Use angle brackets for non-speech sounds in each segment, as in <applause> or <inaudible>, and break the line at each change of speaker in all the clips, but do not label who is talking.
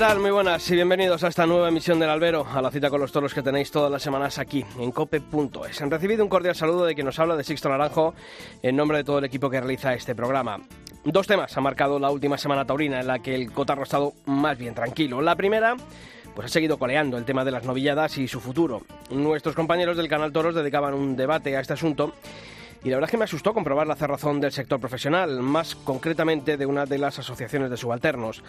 Tal? Muy buenas y bienvenidos a esta nueva emisión del Albero, a la cita con los toros que tenéis todas las semanas aquí en cope.es. Han recibido un cordial saludo de quien nos habla de Sixto Naranjo en nombre de todo el equipo que realiza este programa. Dos temas han marcado la última semana taurina en la que el cotarro ha estado más bien tranquilo. La primera pues ha seguido coleando el tema de las novilladas y su futuro. Nuestros compañeros del canal Toros dedicaban un debate a este asunto y la verdad es que me asustó comprobar la cerrazón del sector profesional, más concretamente de una de las asociaciones de subalternos.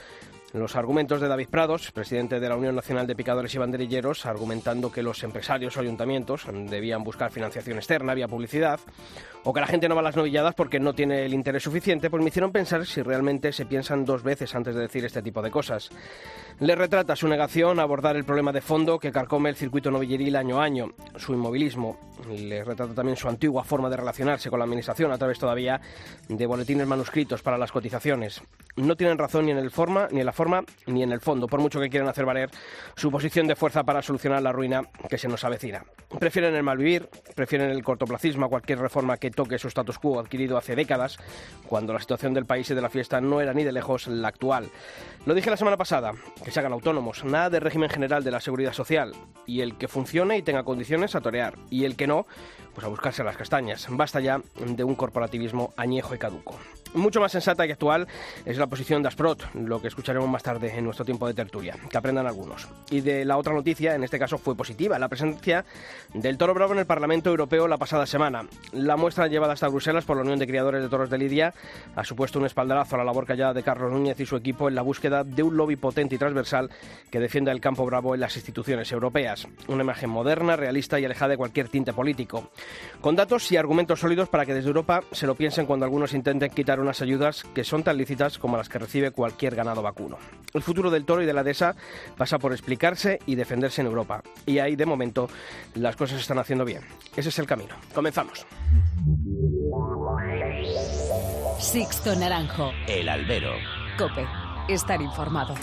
Los argumentos de David Prados, presidente de la Unión Nacional de Picadores y Banderilleros, argumentando que los empresarios o ayuntamientos debían buscar financiación externa vía publicidad, o que la gente no va a las novilladas porque no tiene el interés suficiente, pues me hicieron pensar si realmente se piensan dos veces antes de decir este tipo de cosas. Le retrata su negación a abordar el problema de fondo que carcome el circuito novilleril año a año, su inmovilismo. Le retrata también su antigua forma de relacionarse con la Administración a través todavía de boletines manuscritos para las cotizaciones. No tienen razón ni en el forma, ni en la forma, ni en el fondo, por mucho que quieran hacer valer su posición de fuerza para solucionar la ruina que se nos avecina. Prefieren el malvivir, prefieren el cortoplacismo a cualquier reforma que toque su status quo adquirido hace décadas, cuando la situación del país y de la fiesta no era ni de lejos la actual. Lo dije la semana pasada, que se hagan autónomos, nada de régimen general de la seguridad social, y el que funcione y tenga condiciones a torear, y el que no, pues a buscarse las castañas. Basta ya de un corporativismo añejo y caduco. Mucho más sensata y actual es la posición de Asprot, lo que escucharemos más tarde en nuestro tiempo de tertulia, que aprendan algunos. Y de la otra noticia, en este caso fue positiva, la presencia del toro bravo en el Parlamento Europeo la pasada semana. La muestra llevada hasta Bruselas por la Unión de Criadores de Toros de Lidia ha supuesto un espaldarazo a la labor callada de Carlos Núñez y su equipo en la búsqueda de un lobby potente y transversal que defienda el campo bravo en las instituciones europeas. Una imagen moderna, realista y alejada de cualquier tinte político. Con datos y argumentos sólidos para que desde Europa se lo piensen cuando algunos intenten quitar unas ayudas que son tan lícitas como las que recibe cualquier ganado vacuno. El futuro del toro y de la dehesa pasa por explicarse y defenderse en Europa. Y ahí, de momento, las cosas se están haciendo bien. Ese es el camino. Comenzamos.
Sixto Naranjo.
El albero.
Cope. Estar informado.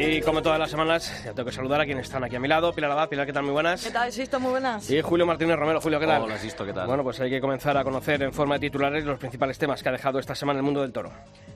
Y como todas las semanas, ya tengo que saludar a quienes están aquí a mi lado. Pilar Abad, Pilar, ¿qué tal? Muy buenas.
¿Qué tal, Sisto? Muy buenas.
Y Julio Martínez Romero. Julio, ¿qué tal?
Hola, Sisto, ¿qué tal?
Bueno, pues hay que comenzar a conocer en forma de titulares los principales temas que ha dejado esta semana el mundo del toro.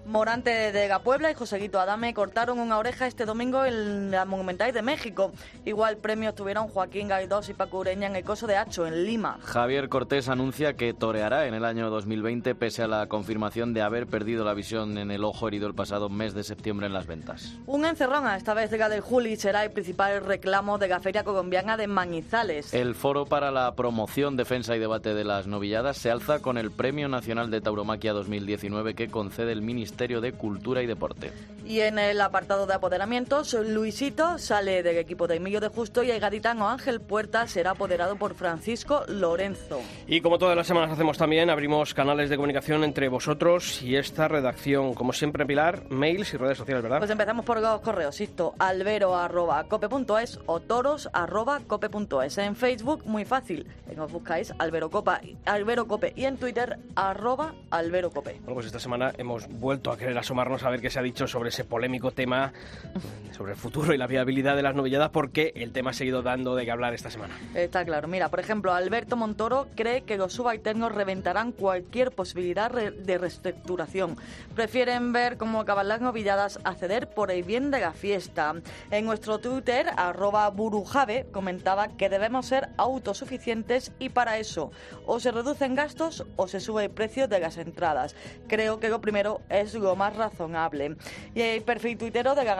Morante de Gapuebla y Joseguito Adame cortaron una oreja este domingo en la Monumental de México. Igual premios tuvieron Joaquín Gaidós y Paco Ureña en el Coso de Hacho, en Lima.
Javier Cortés anuncia que toreará en el año 2020 pese a la confirmación de haber perdido la visión en el ojo herido el pasado mes de septiembre en las ventas.
Un encerrón, esta vez de del Juli, será el principal reclamo de la Feria Colombiana de Manizales.
El foro para la promoción, defensa y debate de las novilladas se alza con el Premio Nacional de Tauromaquia 2019 que concede el Ministerio de Cultura y Deporte.
Y en el apartado de apoderamientos, Luisito sale del equipo de Emilio de Justo y el gaditano Ángel Puerta será apoderado por Francisco Lorenzo.
Y como todas las semanas hacemos también, abrimos canales de comunicación entre vosotros y esta redacción. Como siempre, Pilar, mails y redes sociales, ¿verdad?
Pues empezamos por los correos, Sisto, albero.cope.es o toros.cope.es. En Facebook, muy fácil, nos buscáis Albero, Copa, Albero Cope y en Twitter, arroba Albero Cope.
Bueno, pues esta semana hemos vuelto a querer asomarnos a ver qué se ha dicho sobre ese polémico tema <laughs> sobre el futuro y la viabilidad de las novilladas porque el tema ha seguido dando de qué hablar esta semana.
Está claro. Mira, por ejemplo, Alberto Montoro cree que los subalternos reventarán cualquier posibilidad de reestructuración. Prefieren ver cómo acaban las novilladas a ceder por el bien de la fiesta. En nuestro Twitter, arroba burujave, comentaba que debemos ser autosuficientes y para eso o se reducen gastos o se sube el precio de las entradas. Creo que lo primero es lo más razonable. Y el perfil tuitero de la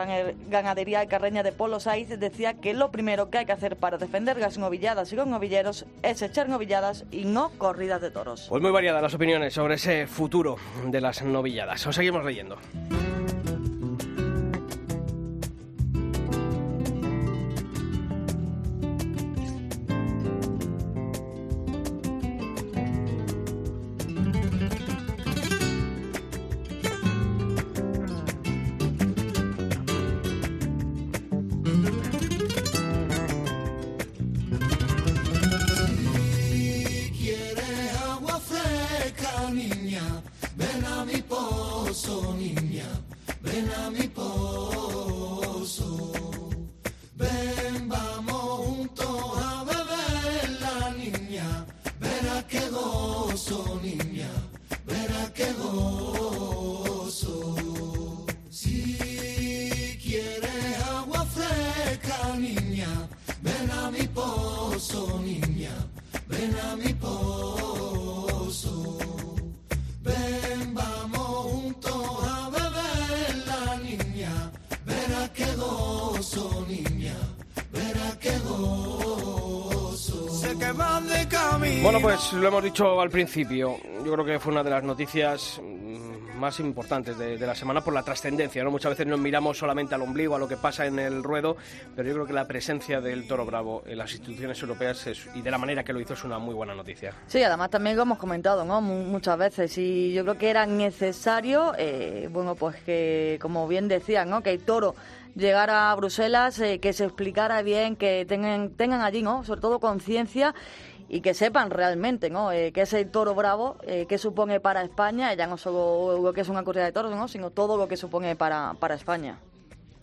ganadería de Carreña de Polo Saiz decía que lo primero que hay que hacer para defender las novilladas y los novilleros es echar novilladas y no corridas de toros.
Pues muy variadas las opiniones sobre ese futuro de las novilladas. Os seguimos leyendo. Lo hemos dicho al principio. Yo creo que fue una de las noticias mm, más importantes de, la semana por la trascendencia. ¿no? Muchas veces nos miramos solamente al ombligo, a lo que pasa en el ruedo, pero yo creo que la presencia del toro bravo en las instituciones europeas y de la manera que lo hizo es una muy buena noticia.
Sí, además también lo hemos comentado, ¿no? Mu- Muchas veces y yo creo que era necesario, eh, bueno, pues que, como bien decían, ¿no? Que el toro llegara a Bruselas, eh, que se explicara bien, que tengan, tengan allí, ¿no? Sobre todo conciencia y que sepan realmente, ¿no? Eh, qué es el toro bravo, eh, qué supone para España, ya no solo lo que es una corrida de toros, ¿no? Sino todo lo que supone para, para España.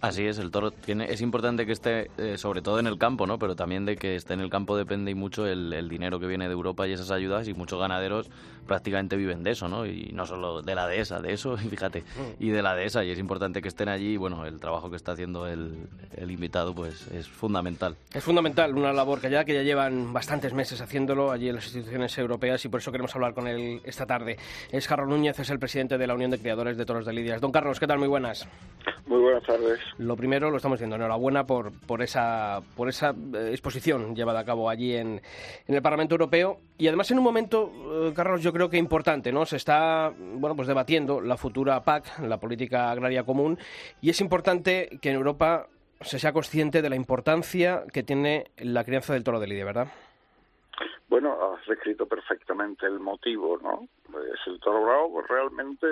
Así es, el toro tiene, es importante que esté, eh, sobre todo en el campo, ¿no? Pero también de que esté en el campo depende y mucho el, el dinero que viene de Europa y esas ayudas y muchos ganaderos prácticamente viven de eso, ¿no? Y no solo de la dehesa, de eso, y <laughs> fíjate, y de la dehesa y es importante que estén allí y bueno, el trabajo que está haciendo el, el invitado pues es fundamental.
Es fundamental, una labor que ya, que ya llevan bastantes meses haciéndolo allí en las instituciones europeas y por eso queremos hablar con él esta tarde. Es Carlos Núñez, es el presidente de la Unión de Criadores de Toros de Lidias. Don Carlos, ¿qué tal? Muy buenas.
Muy buenas tardes.
Lo primero, lo estamos diciendo, enhorabuena por, por esa, por esa eh, exposición llevada a cabo allí en, en el Parlamento Europeo. Y además en un momento, eh, Carlos, yo creo que importante, ¿no? Se está, bueno, pues debatiendo la futura PAC, la Política Agraria Común, y es importante que en Europa se sea consciente de la importancia que tiene la crianza del toro de lidia, ¿verdad?
Bueno, has descrito perfectamente el motivo, ¿no? Es el toro bravo, pues realmente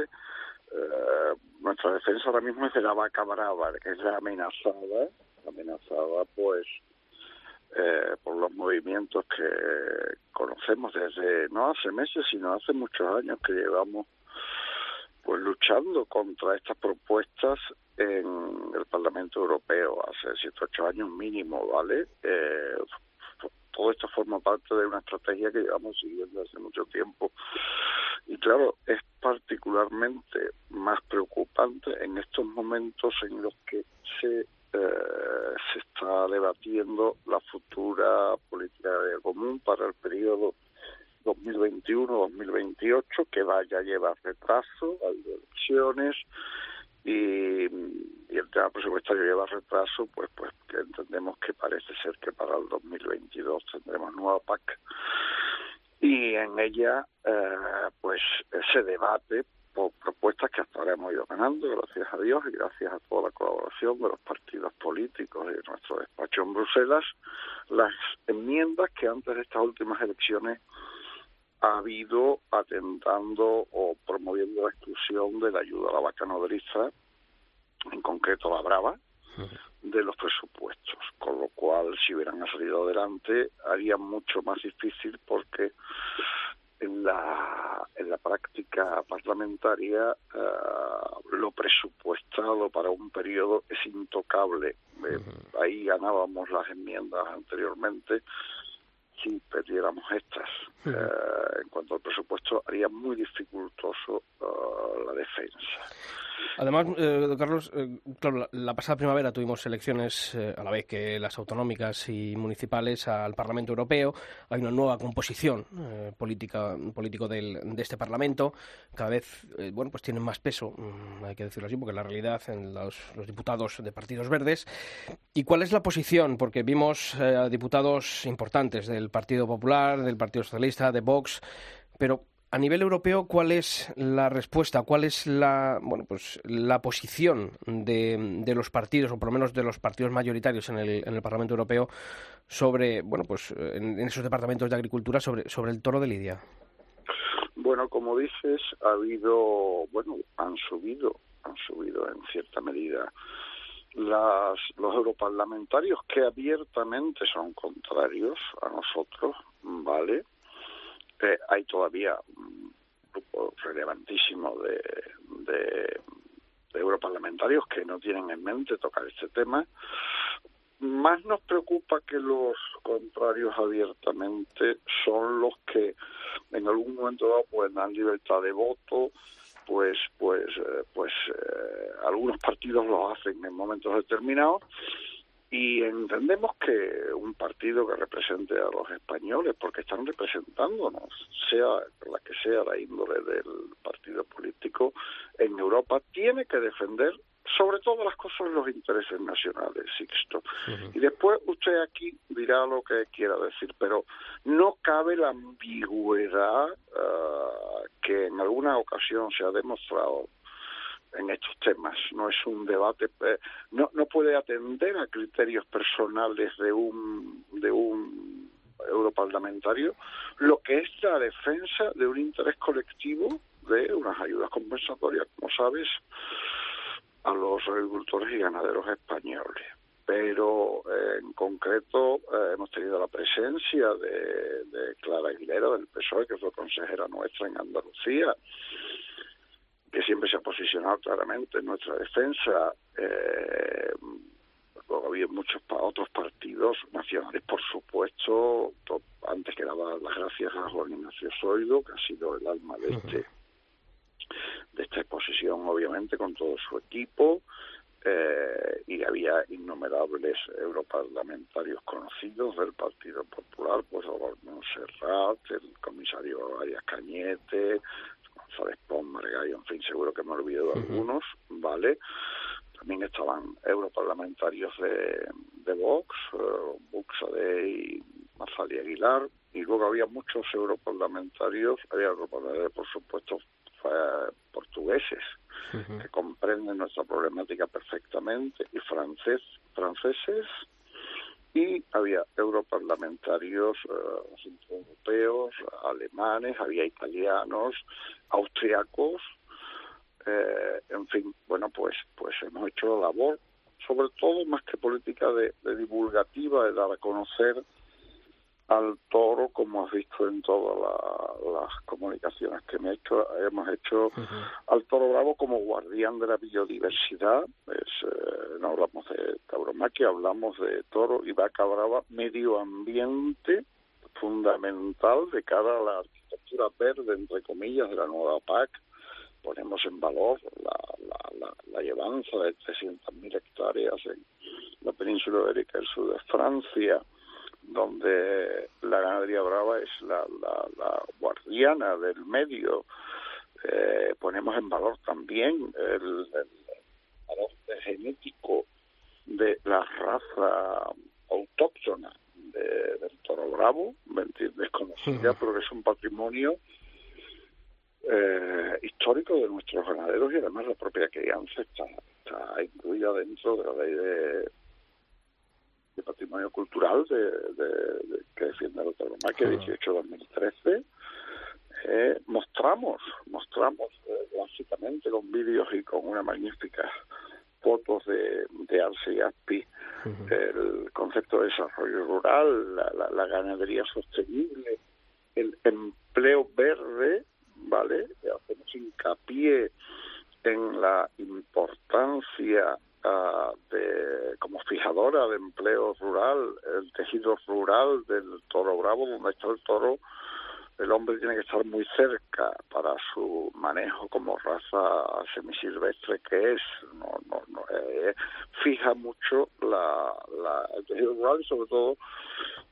eh, nuestra defensa ahora mismo es de la vaca brava, que es la amenazada, amenazada pues eh, por los movimientos que conocemos desde no hace meses, sino hace muchos años que llevamos pues luchando contra estas propuestas en el Parlamento Europeo hace siete ocho años mínimo, ¿vale? Eh, todo esto forma parte de una estrategia que llevamos siguiendo hace mucho tiempo y claro es particularmente más preocupante en estos momentos en los que se eh, debatiendo la futura política de común para el periodo 2021-2028 que vaya a llevar retraso, hay elecciones y, y el tema presupuestario lleva retraso, pues pues que entendemos que parece ser que para el 2022 tendremos nueva PAC. Y en ella eh, pues se debate por propuestas que hasta ahora hemos ido ganando, gracias a Dios y gracias a toda la colaboración de los partidos políticos y de nuestro despacho en Bruselas, las enmiendas que antes de estas últimas elecciones ha habido atentando o promoviendo la exclusión de la ayuda a la vaca nodriza, en concreto la brava, de los presupuestos, con lo cual si hubieran salido adelante haría mucho más difícil porque en la en la práctica parlamentaria eh, lo presupuestado para un periodo es intocable. Eh, Ahí ganábamos las enmiendas anteriormente si perdiéramos estas. Eh, en cuanto al presupuesto, haría muy dificultoso la defensa.
Además, eh, Carlos, eh, claro, la, pasada primavera tuvimos elecciones eh, a la vez que las autonómicas y municipales al Parlamento Europeo. Hay una nueva composición política político del, de este Parlamento. Cada vez, bueno, pues tienen más peso, mm, hay que decirlo así, porque la realidad en los, los diputados de partidos verdes. ¿Y cuál es la posición? Porque vimos a diputados importantes del Partido Popular, del Partido Socialista, de Vox, pero a nivel europeo, ¿cuál es la respuesta? ¿Cuál es la, bueno, pues, la posición de, de los partidos, o por lo menos de los partidos mayoritarios en el, en el Parlamento Europeo, sobre, bueno, pues, en, esos departamentos de agricultura, sobre, sobre el toro de Lidia?
Bueno, como dices, ha habido, bueno, han subido, han subido en cierta medida las, los europarlamentarios que abiertamente son contrarios a nosotros, ¿vale? Hay todavía un grupo relevantísimo de, europarlamentarios que no tienen en mente tocar este tema. Más nos preocupa que los contrarios abiertamente son los que en algún momento dado pues dan libertad de voto, pues pues eh, pues eh, algunos partidos lo hacen en momentos determinados y entendemos que un partido que represente a los españoles, porque están representándonos, sea la que sea la índole del partido político en Europa, tiene que defender sobre todas las cosas los intereses nacionales, Sixto. Y después usted aquí dirá lo que quiera decir, pero no cabe la ambigüedad ah, que en alguna ocasión se ha demostrado en estos temas. No es un debate, eh, no, no puede atender a criterios personales de un, de un europarlamentario, lo que es la defensa de un interés colectivo de unas ayudas compensatorias, como sabes, a los agricultores y ganaderos españoles. Pero eh, en concreto eh, hemos tenido la presencia de, de Clara Aguilera del PSOE, que fue consejera nuestra en Andalucía, que siempre se ha posicionado claramente en nuestra defensa. Eh, luego había muchos muchos otros partidos nacionales, por supuesto. antes que daba las gracias a Juan Ignacio Zoido, que ha sido el alma de este de esta exposición, obviamente, con todo su equipo. Eh, y había innumerables europarlamentarios conocidos del Partido Popular, pues Serrat, el comisario Arias Cañete, Pons, Margallo, en fin, seguro que me olvido de algunos, ¿vale? También estaban europarlamentarios de, de Vox, uh, Buxade y Marzali Aguilar, y luego había muchos europarlamentarios, había europarlamentarios, por supuesto, portugueses, que comprenden nuestra problemática perfectamente, y francés, franceses, y había europarlamentarios uh, europeos, alemanes, había italianos, austriacos, eh, en fin, bueno, pues, pues hemos hecho la labor, sobre todo más que política de, divulgativa, de dar a conocer al toro, como has visto en todas las comunicaciones que me hecho, hemos hecho al toro bravo como guardián de la biodiversidad. Es, eh, no hablamos de tauromaquia, hablamos de toro y vaca brava, medio ambiente fundamental de cara a la arquitectura verde, entre comillas, de la nueva PAC, ponemos en valor la, la, la, llevanza de 300.000 hectáreas en la península ibérica del sur de Francia, donde la ganadería brava es la, la, guardiana del medio. Eh, ponemos en valor también el, valor genético de la raza autóctona del toro bravo, desconocida, pero que es un patrimonio eh, histórico de nuestros ganaderos y además la propia crianza está, está incluida dentro de la ley de, patrimonio cultural de, que defiende la tauromaquia uh 18-2013 eh, mostramos mostramos eh, básicamente con vídeos y con una magnífica fotos de, de Arce y Aspi el concepto de desarrollo rural la, la ganadería sostenible el empleo verde ¿vale? Hacemos hincapié en la importancia uh, de, como fijadora de empleo rural, el tejido rural del toro bravo, donde está el toro, el hombre tiene que estar muy cerca para su manejo como raza semisilvestre que es, no, no, no eh, fija mucho la, la, el tejido rural y sobre todo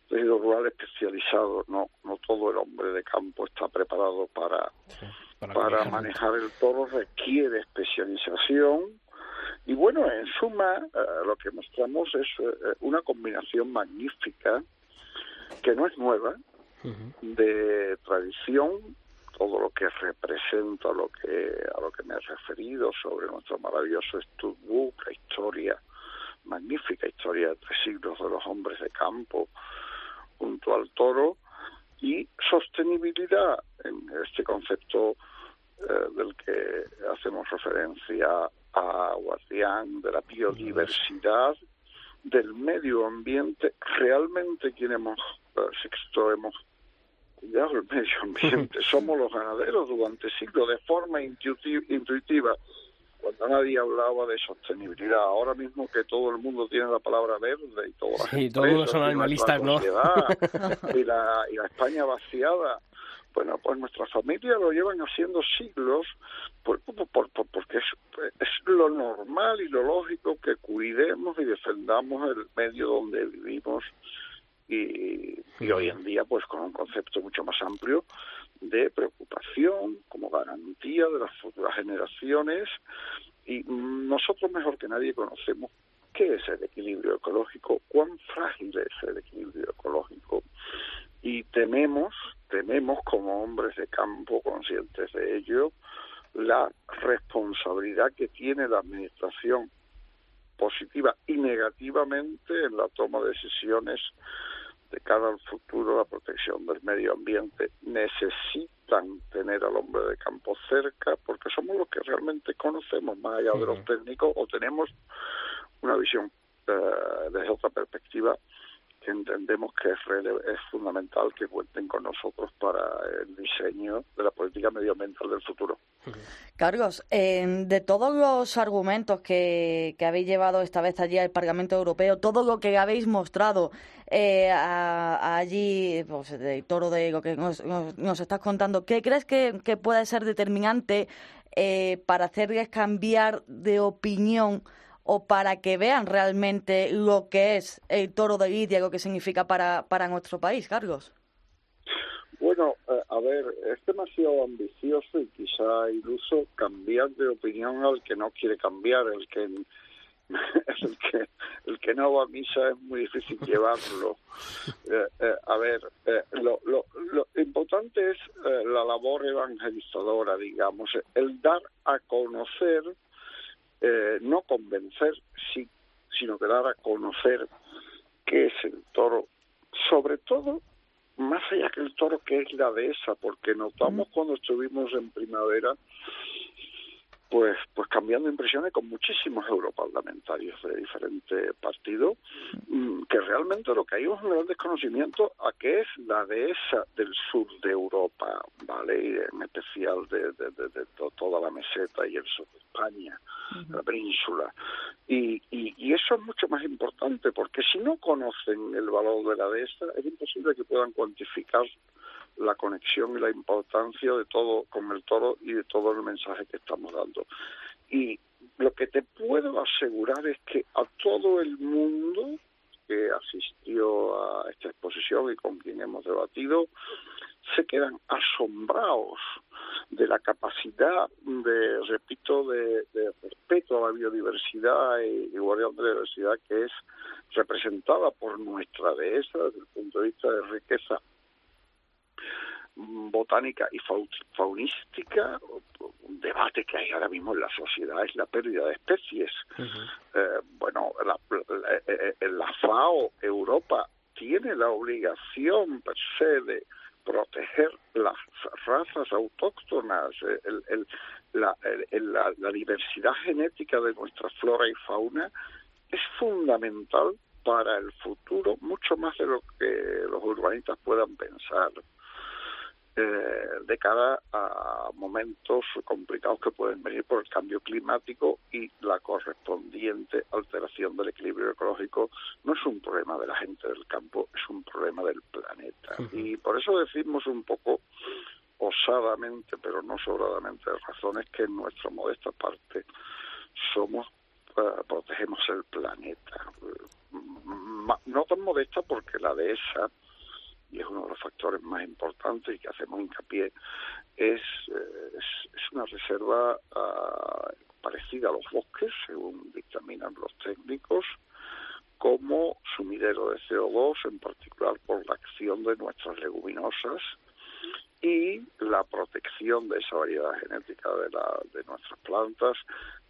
tejido rural especializado, no, no todo el hombre de campo está preparado para, para, manejar el toro, requiere especialización. Y bueno, en suma, eh, lo que mostramos es eh, una combinación magnífica, que no es nueva, de tradición, todo lo que representa lo que, a lo que me he referido sobre nuestro maravilloso Studbook, la historia, magnífica historia de tres siglos de los hombres de campo, junto al toro y sostenibilidad en este concepto eh, del que hacemos referencia a guardián de la biodiversidad del medio ambiente realmente quien hemos eh, hemos cuidado del medio ambiente. <laughs> Somos los ganaderos durante siglos de forma intuitiva cuando nadie hablaba de sostenibilidad. Ahora mismo que todo el mundo tiene la palabra verde y todo
sí, todo el mundo son animalistas, ¿no? <laughs>
y, la, y la España vaciada. Bueno, pues nuestras familias lo llevan haciendo siglos por, por, porque es, es lo normal y lo lógico que cuidemos y defendamos el medio donde vivimos y, y, hoy en día pues con un concepto mucho más amplio de preocupación como garantía de las futuras generaciones y nosotros mejor que nadie conocemos qué es el equilibrio ecológico, cuán frágil es el equilibrio ecológico y tememos, tememos como hombres de campo conscientes de ello, la responsabilidad que tiene la administración positiva y negativamente en la toma de decisiones de cara al futuro, la protección del medio ambiente, necesitan tener al hombre de campo cerca porque somos los que realmente conocemos más allá de los técnicos o tenemos una visión eh, desde otra perspectiva entendemos que es, fundamental que cuenten con nosotros para el diseño de la política medioambiental del futuro.
Carlos, de todos los argumentos que, que, habéis llevado esta vez allí al Parlamento Europeo, todo lo que habéis mostrado eh, allí, pues, toro de lo que nos, nos, estás contando, ¿qué crees que, que puede ser determinante eh, para hacerles cambiar de opinión? O para que vean realmente lo que es el toro de Lidia, lo que significa para, para nuestro país, Carlos?
Bueno, eh, a ver, es demasiado ambicioso y quizá iluso cambiar de opinión al que no quiere cambiar, el que <laughs> el que el que no va a misa es muy difícil <laughs> llevarlo. Eh, eh, a ver, lo, lo, lo, importante es la labor evangelizadora, digamos, el dar a conocer eh, no convencer, sí, sino que dar a conocer qué es el toro, sobre todo más allá que el toro que es la dehesa, porque notamos cuando estuvimos en primavera pues pues cambiando impresiones con muchísimos europarlamentarios de diferentes partidos mm, que realmente lo que hay es un gran desconocimiento a qué es la dehesa del sur de Europa vale y en especial de, de, toda la meseta y el sur de España la península. Y, y, y eso es mucho más importante porque si no conocen el valor de la dehesa es imposible que puedan cuantificar la conexión y la importancia de todo con el toro y de todo el mensaje que estamos dando. Y lo que te puedo asegurar es que a todo el mundo que asistió a esta exposición y con quien hemos debatido, se quedan asombrados de la capacidad de, repito, de, respeto a la biodiversidad y, guardián de la diversidad que es representada por nuestra dehesa desde el punto de vista de riqueza botánica y faunística, un debate que hay ahora mismo en la sociedad es la pérdida de especies. eh, bueno, la, la, eh, eh, la, FAO Europa tiene la obligación per se de proteger las razas autóctonas, el, el, la, el, la, la diversidad genética de nuestra flora y fauna es fundamental para el futuro, mucho más de lo que los urbanistas puedan pensar eh, de cara a momentos complicados que pueden venir por el cambio climático y la correspondiente alteración del equilibrio ecológico no es un problema de la gente del campo, es un problema del planeta. Y por eso decimos un poco osadamente, pero no sobradamente de razones que en nuestra modesta parte somos uh, protegemos el planeta. No tan modesta porque la de esa y es uno de los factores más importantes y que hacemos hincapié, es, eh, es, una reserva uh, parecida a los bosques, según dictaminan los técnicos, como sumidero de CO2, en particular por la acción de nuestras leguminosas y la protección de esa variedad genética de, la, de nuestras plantas.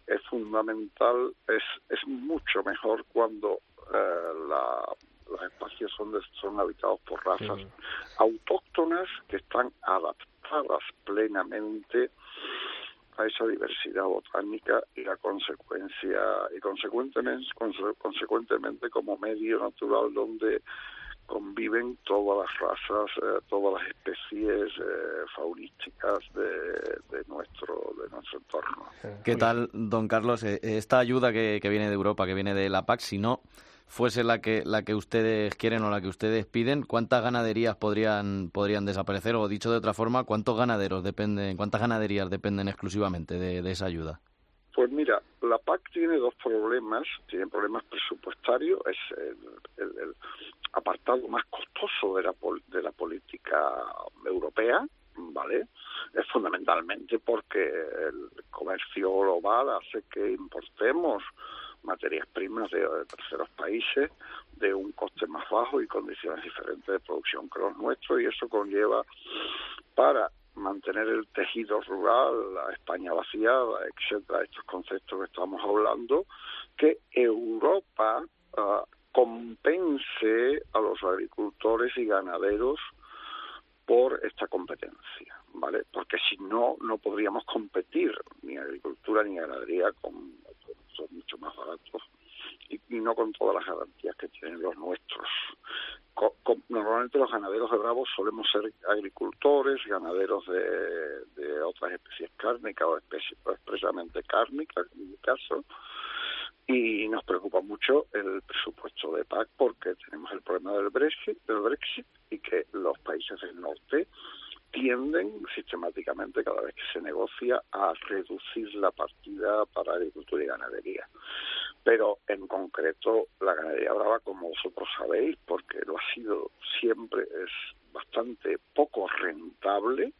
Es fundamental, es, es mucho mejor cuando eh, la los espacios son, de, son habitados por razas sí. autóctonas que están adaptadas plenamente a esa diversidad botánica y la consecuencia y consecuentemente consecuentemente como medio natural donde conviven todas las razas, eh, todas las especies eh, faunísticas de, nuestro de nuestro entorno.
¿Qué tal, don Carlos? Eh, esta ayuda que, que, viene de Europa, que viene de la PAC, si no fuese la que la que ustedes quieren o la que ustedes piden, ¿cuántas ganaderías podrían podrían desaparecer? O dicho de otra forma, ¿cuántos ganaderos dependen, cuántas ganaderías dependen exclusivamente de esa ayuda?
Pues mira, la PAC tiene dos problemas. Tiene problemas presupuestarios, es el, apartado más costoso de la, de la política europea, ¿vale? Es fundamentalmente porque el comercio global hace que importemos materias primas de, terceros países de un coste más bajo y condiciones diferentes de producción que los nuestros y eso conlleva para mantener el tejido rural, la España vaciada, etcétera, estos conceptos que estamos hablando, que Europa ah, compense a los agricultores y ganaderos por esta competencia, ¿vale? Porque si no, no podríamos competir ni agricultura ni ganadería con, son mucho más baratos y, no con todas las garantías que tienen los nuestros. normalmente los ganaderos de bravos solemos ser agricultores, ganaderos de, de otras especies cárnicas o, especies, expresamente cárnicas, en mi caso, y nos preocupa mucho el presupuesto de PAC porque tenemos el problema del Brexit, del Brexit y que los países del norte tienden sistemáticamente cada vez que se negocia a reducir la partida para agricultura y ganadería. Pero en concreto la ganadería brava, como vosotros sabéis, porque lo ha sido siempre, es bastante poco rentable,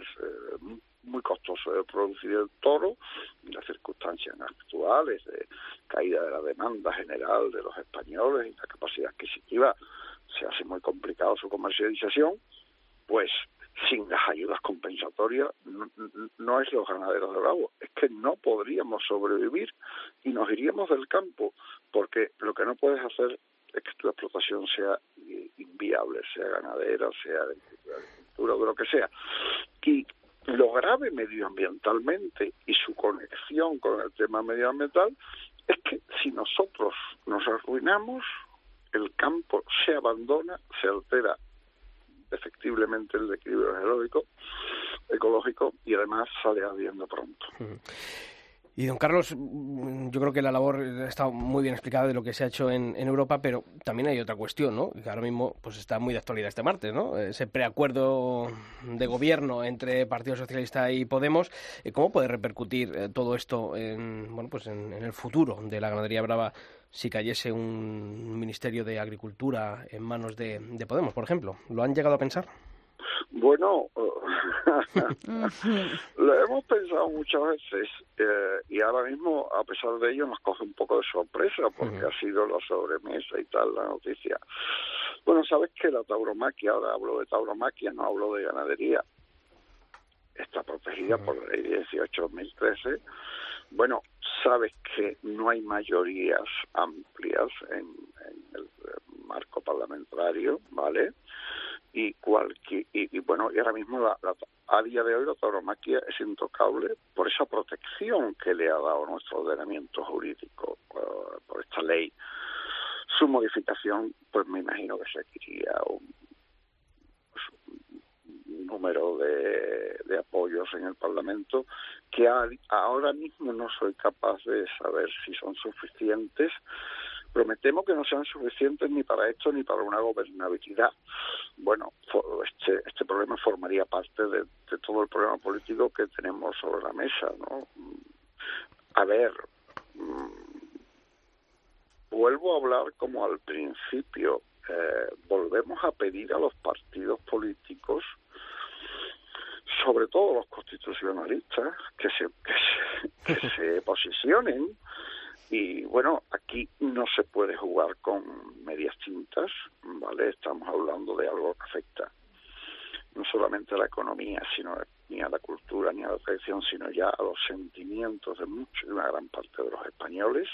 es eh, muy costoso de producir el toro y las circunstancias actuales de caída de la demanda general de los españoles y la capacidad adquisitiva se hace muy complicado su comercialización, pues sin las ayudas compensatorias no, es los ganaderos de bravo, es que no podríamos sobrevivir y nos iríamos del campo, porque lo que no puedes hacer es que tu explotación sea inviable, sea ganadera, sea de agricultura, de lo que sea. Y lo grave medioambientalmente y su conexión con el tema medioambiental es que si nosotros nos arruinamos, el campo se abandona, se altera efectivamente el equilibrio geológico, ecológico y además sale ardiendo pronto.
Y don Carlos, mm, yo creo que la labor está muy bien explicada de lo que se ha hecho en, Europa, pero también hay otra cuestión, ¿no? Que ahora mismo pues está muy de actualidad este martes, ¿no? Ese preacuerdo de gobierno entre Partido Socialista y Podemos, eh, ¿cómo puede repercutir eh, todo esto en, bueno, pues en, el futuro de la ganadería brava si cayese un ministerio de Agricultura en manos de Podemos, por ejemplo? ¿Lo han llegado a pensar?
Bueno, <laughs> lo hemos pensado muchas veces eh, y ahora mismo, a pesar de ello, nos coge un poco de sorpresa porque ha sido la sobremesa y tal la noticia. Bueno, sabes que la tauromaquia, ahora hablo de tauromaquia, no hablo de ganadería, está protegida por la ley 18.013. Bueno, sabes que no hay mayorías amplias en el marco parlamentario, ¿vale? Y cualquier y, bueno y ahora mismo la, a día de hoy la tauromaquia es intocable por esa protección que le ha dado nuestro ordenamiento jurídico por esta ley. Su modificación pues me imagino que seguiría un, un número de, de, apoyos en el Parlamento que ahora mismo no soy capaz de saber si son suficientes Prometemos que no sean suficientes ni para esto ni para una gobernabilidad. Bueno, este, este problema formaría parte de, todo el problema político que tenemos sobre la mesa, ¿no? A ver, mm, vuelvo a hablar como al principio. Eh, volvemos a pedir a los partidos políticos sobre todo los constitucionalistas, que se, que se <laughs> posicionen y bueno, aquí no se puede jugar con medias tintas, ¿vale? Estamos hablando de algo que afecta no solamente a la economía, sino ni a la cultura ni a la tradición, sino ya a los sentimientos de mucha, de una gran parte de los españoles.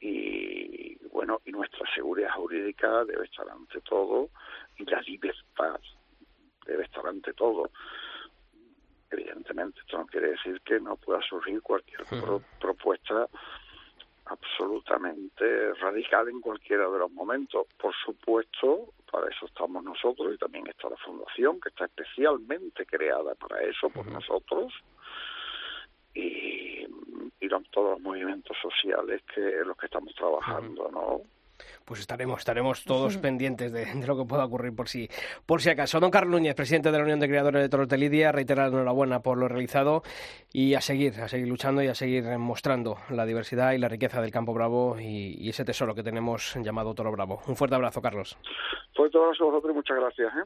Y bueno, y nuestra seguridad jurídica debe estar ante todo y la libertad debe estar ante todo. Evidentemente, esto no quiere decir que no pueda surgir cualquier propuesta absolutamente radical en cualquiera de los momentos. Por supuesto, para eso estamos nosotros y también está la fundación que está especialmente creada para eso por nosotros y, y todos los movimientos sociales que en los que estamos trabajando, ¿no?
Pues estaremos, estaremos todos pendientes de, lo que pueda ocurrir por si, por si acaso. Don Carlos Núñez, presidente de la Unión de Creadores de Toros de Lidia, reitera la enhorabuena por lo realizado y a seguir, a seguir luchando y a seguir mostrando la diversidad y la riqueza del campo bravo y, ese tesoro que tenemos llamado Toro Bravo. Un fuerte abrazo, Carlos.
Fuerte abrazo a vosotros y muchas gracias. ¿eh?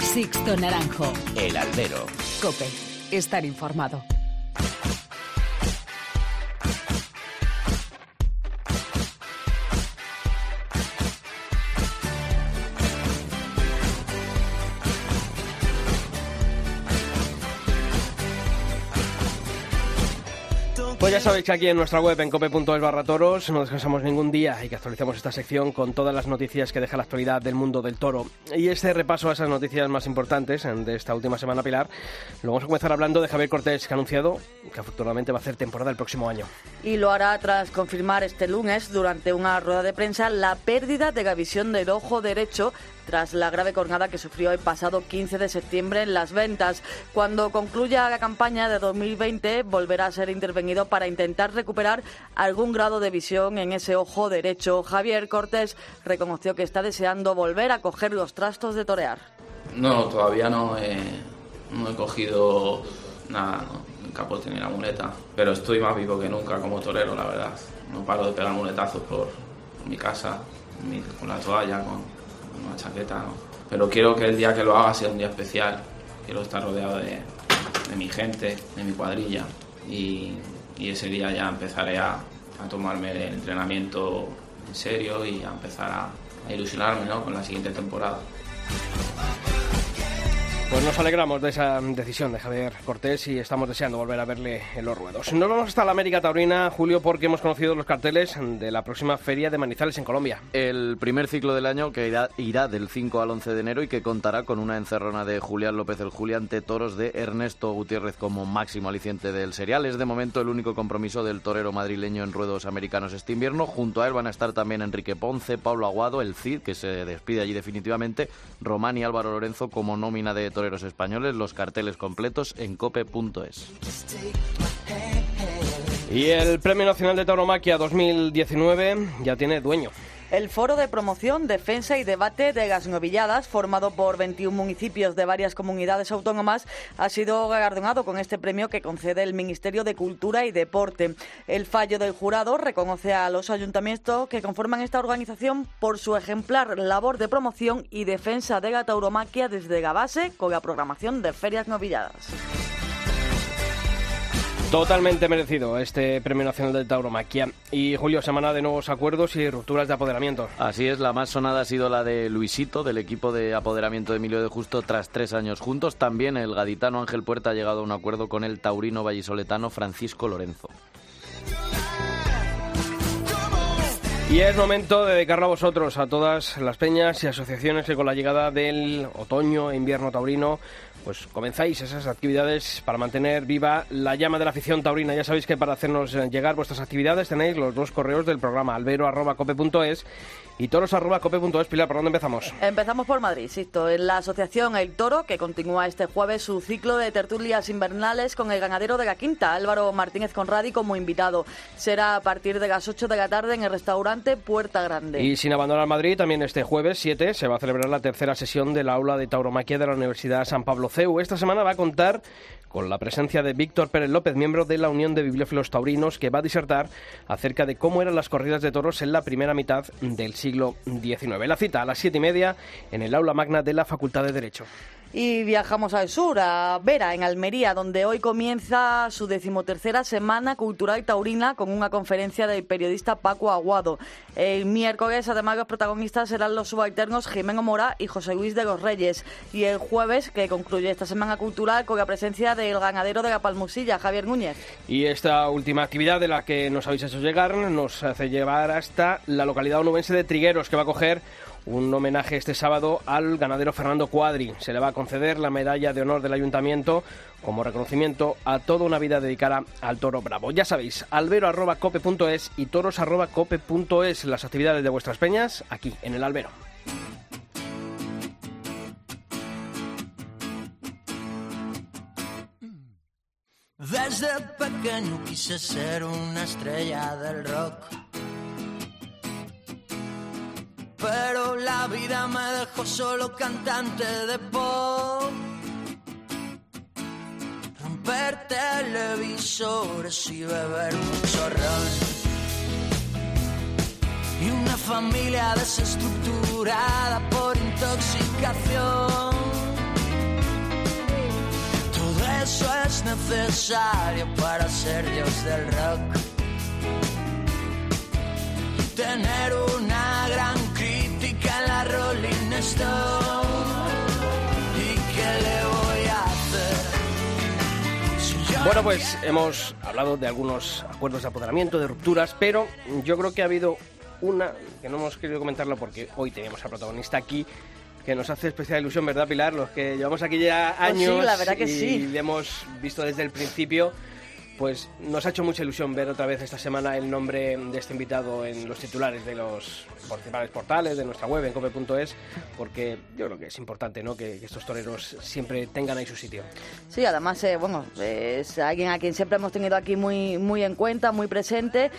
Sixto Naranjo.
El Albero.
Cope. Estar informado.
Pues ya sabéis que aquí en nuestra web en cope.es barra toros no descansamos ningún día y que actualizamos esta sección con todas las noticias que deja la actualidad del mundo del toro. Y este repaso a esas noticias más importantes de esta última semana, Pilar, lo vamos a comenzar hablando de Javier Cortés, que ha anunciado que afortunadamente va a hacer temporada el próximo año.
Y lo hará tras confirmar este lunes, durante una rueda de prensa, la pérdida de la visión del ojo derecho tras la grave cornada que sufrió el pasado 15 de septiembre en las ventas. Cuando concluya la campaña de 2020, volverá a ser intervenido para intentar recuperar algún grado de visión en ese ojo derecho. Javier Cortés reconoció que está deseando volver a coger los trastos de torear.
No, todavía no he, no he cogido nada, el capote ni la muleta, pero estoy más vivo que nunca como torero, la verdad. No paro de pegar muletazos por mi casa, con la toalla, con, una chaqueta. Pero quiero que el día que lo haga sea un día especial. Quiero estar rodeado de, mi gente, de mi cuadrilla. Y, ese día ya empezaré a, tomarme el entrenamiento en serio y a empezar a, a ilusionarme ¿no? con la siguiente temporada.
Pues nos alegramos de esa decisión de Javier Cortés y estamos deseando volver a verle en los ruedos. Nos vamos hasta la América Taurina, Julio, porque hemos conocido los carteles de la próxima Feria de Manizales en Colombia.
El primer ciclo del año que irá, del 5 al 11 de enero y que contará con una encerrona de Julián López el Julián ante toros de Ernesto Gutiérrez como máximo aliciente del serial. Es de momento el único compromiso del torero madrileño en ruedos americanos este invierno. Junto a él van a estar también Enrique Ponce, Pablo Aguado, el Cid, que se despide allí definitivamente, Román y Álvaro Lorenzo como nómina de toreros españoles, los carteles completos en cope.es.
Y el Premio Nacional de Tauromaquia 2019 ya tiene dueño.
El Foro de Promoción, Defensa y Debate de las Novilladas, formado por 21 municipios de varias comunidades autónomas, ha sido galardonado con este premio que concede el Ministerio de Cultura y Deporte. El fallo del jurado reconoce a los ayuntamientos que conforman esta organización por su ejemplar labor de promoción y defensa de la tauromaquia desde la base con la programación de ferias novilladas.
Totalmente merecido este Premio Nacional del Tauromaquia. Y Julio, semana de nuevos acuerdos y rupturas de apoderamiento.
Así es, la más sonada ha sido la de Luisito, del equipo de apoderamiento de Emilio de Justo, tras tres años juntos. También el gaditano Ángel Puerta ha llegado a un acuerdo con el taurino vallisoletano Francisco Lorenzo.
Y es momento de dedicarlo a vosotros, a todas las peñas y asociaciones que con la llegada del otoño e invierno taurino pues comenzáis esas actividades para mantener viva la llama de la afición taurina. Ya sabéis que para hacernos eh, llegar vuestras actividades tenéis los dos correos del programa albero.cope.es y toros.cope.es. Pilar, ¿por dónde empezamos?
Empezamos por Madrid, insisto, en la asociación El Toro, que continúa este jueves su ciclo de tertulias invernales con el ganadero de la Quinta, Álvaro Martínez Conradi, como invitado. Será a partir de las 8 de la tarde en el restaurante Puerta Grande.
Y sin abandonar Madrid, también este jueves 7 se va a celebrar la tercera sesión del aula de tauromaquia de la Universidad San Pablo CEU. Esta semana va a contar con la presencia de Víctor Pérez López, miembro de la Unión de Bibliófilos Taurinos, que va a disertar acerca de cómo eran las corridas de toros en la primera mitad del siglo XIX. La cita a las siete y media en el aula magna de la Facultad de Derecho.
Y viajamos al sur, a Vera, en Almería, donde hoy comienza su decimotercera Semana Cultural Taurina con una conferencia del periodista Paco Aguado. El miércoles, además, los protagonistas serán los subalternos Jimeno Mora y José Luis de los Reyes. Y el jueves, que concluye esta Semana Cultural, con la presencia del ganadero de la Palmosilla, Javier Núñez.
Y esta última actividad de la que nos habéis hecho llegar nos hace llevar hasta la localidad onubense de Trigueros, que va a coger un homenaje este sábado al ganadero Fernando Cuadri. Se le va a conceder la medalla de honor del ayuntamiento como reconocimiento a toda una vida dedicada al toro bravo. Ya sabéis, albero.cope.es y toros.cope.es las actividades de vuestras peñas aquí en el albero.
Desde pequeño quise ser una estrella del rock. Pero la vida me dejó solo cantante de pop. Romper televisores y beber mucho ron. Y una familia desestructurada por intoxicación. Todo eso es necesario para ser Dios del rock. Y tener una
Bueno,
no
pues hemos hablado de algunos acuerdos de apoderamiento, de rupturas, pero yo creo que ha habido una que no hemos querido comentarlo porque hoy tenemos al protagonista aquí que nos hace especial ilusión, ¿verdad, Pilar? Los que llevamos aquí ya
Pues sí,
años
la verdad que
y
sí.
le hemos visto desde el principio, pues nos ha hecho mucha ilusión ver otra vez esta semana el nombre de este invitado en los titulares de los principales portales, de nuestra web, en cope.es, porque yo creo que es importante, ¿no?, que, estos toreros siempre tengan ahí su sitio.
Sí, además, eh, bueno, es alguien a quien siempre hemos tenido aquí muy, muy en cuenta, muy presente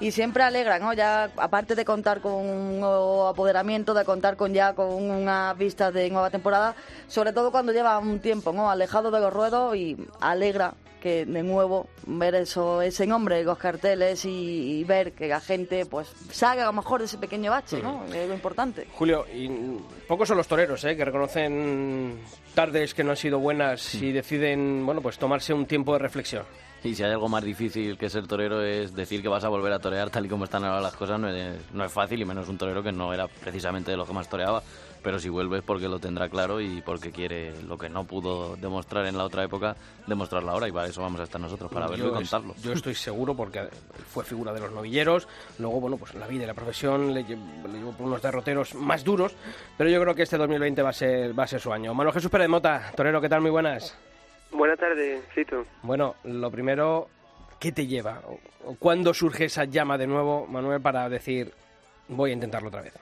y siempre alegra, ¿no? Ya, aparte de contar con un nuevo apoderamiento, de contar con ya con una vista de nueva temporada, sobre todo cuando lleva un tiempo, ¿no? Alejado de los ruedos y alegra que de nuevo ver eso, ese nombre los carteles y, y ver que la gente pues salga a lo mejor de ese pequeño bache, ¿no? Es lo importante.
Julio, y pocos son los toreros ¿eh? que reconocen tardes que no han sido buenas y deciden, bueno, pues tomarse un tiempo de reflexión.
Y si hay algo más difícil que ser torero es decir que vas a volver a torear tal y como están ahora las cosas, no es, no es fácil y menos un torero que no era precisamente de los que más toreaba. Pero si vuelves porque lo tendrá claro y porque quiere lo que no pudo demostrar en la otra época, demostrarlo ahora y para eso vamos a estar nosotros, para verlo y
es-
contarlo.
Yo estoy seguro porque fue figura de los novilleros, luego, bueno, pues la vida y la profesión le, le llevó por unos derroteros más duros, pero yo creo que este 2020 va a ser, va a ser su año. Manuel Jesús Pérez Mota, torero, ¿qué tal? Muy buenas.
Buenas tardes, Cito.
Bueno, lo primero, ¿qué te lleva? ¿O- o ¿Cuándo surge esa llama de nuevo, Manuel, para decir, voy a intentarlo otra vez?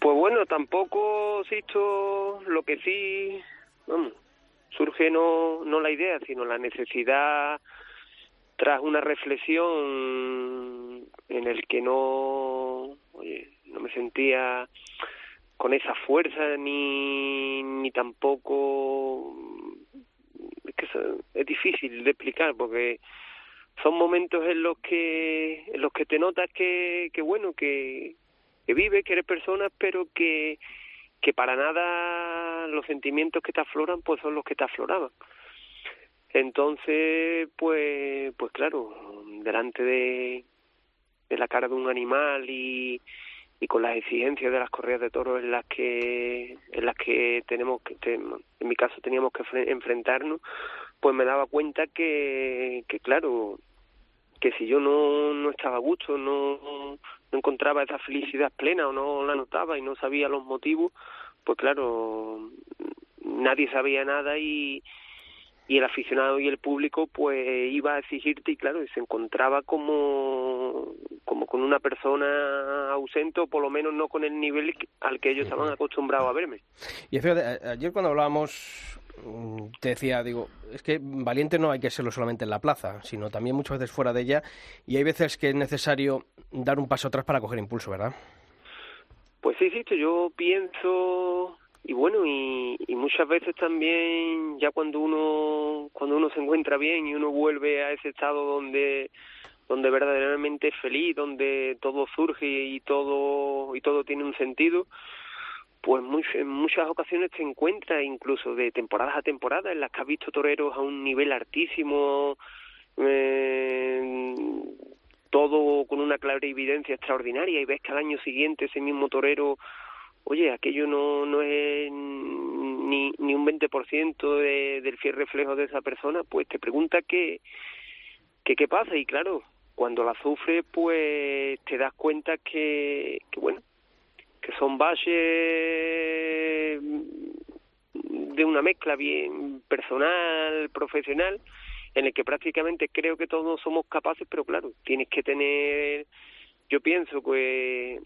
Pues bueno, tampoco, Sisto, lo que sí, vamos, surge no, no la idea, sino la necesidad tras una reflexión en el que no, oye, no me sentía con esa fuerza ni, ni tampoco es que es difícil de explicar porque son momentos en los que en los que te notas que, que bueno que, que vives que eres persona pero que que para nada los sentimientos que te afloran pues son los que te afloraban. Entonces pues pues claro delante de de la cara de un animal y y con las exigencias de las correas de toros en las que en las que tenemos que en mi caso teníamos que fre- enfrentarnos pues me daba cuenta que que claro que si yo no no estaba a gusto no no encontraba esa felicidad plena o no la notaba y no sabía los motivos pues claro nadie sabía nada y y el aficionado y el público pues iba a exigirte y claro y se encontraba como como con una persona ausente o por lo menos no con el nivel al que ellos estaban acostumbrados a verme.
Y fíjate, ayer cuando hablábamos, te decía, digo, es que valiente no hay que serlo solamente en la plaza, sino también muchas veces fuera de ella, y hay veces que es necesario dar un paso atrás para coger impulso, ¿verdad?
Pues sí, sí, yo pienso y bueno y muchas veces también ya cuando uno cuando uno se encuentra bien y uno vuelve a ese estado donde donde verdaderamente es feliz, donde todo surge y todo y todo tiene un sentido, pues muy- en muchas ocasiones te encuentras incluso de temporadas a temporada en las que has visto toreros a un nivel altísimo, eh, todo con una clara evidencia extraordinaria y ves que al año siguiente ese mismo torero, oye, aquello no, no es ni, ni un 20% de, del fiel reflejo de esa persona, pues te pregunta qué, qué, qué pasa y claro, cuando la sufres pues te das cuenta que, que bueno, que son bases de una mezcla bien personal, profesional, en el que prácticamente creo que todos somos capaces, pero claro, tienes que tener, yo pienso que,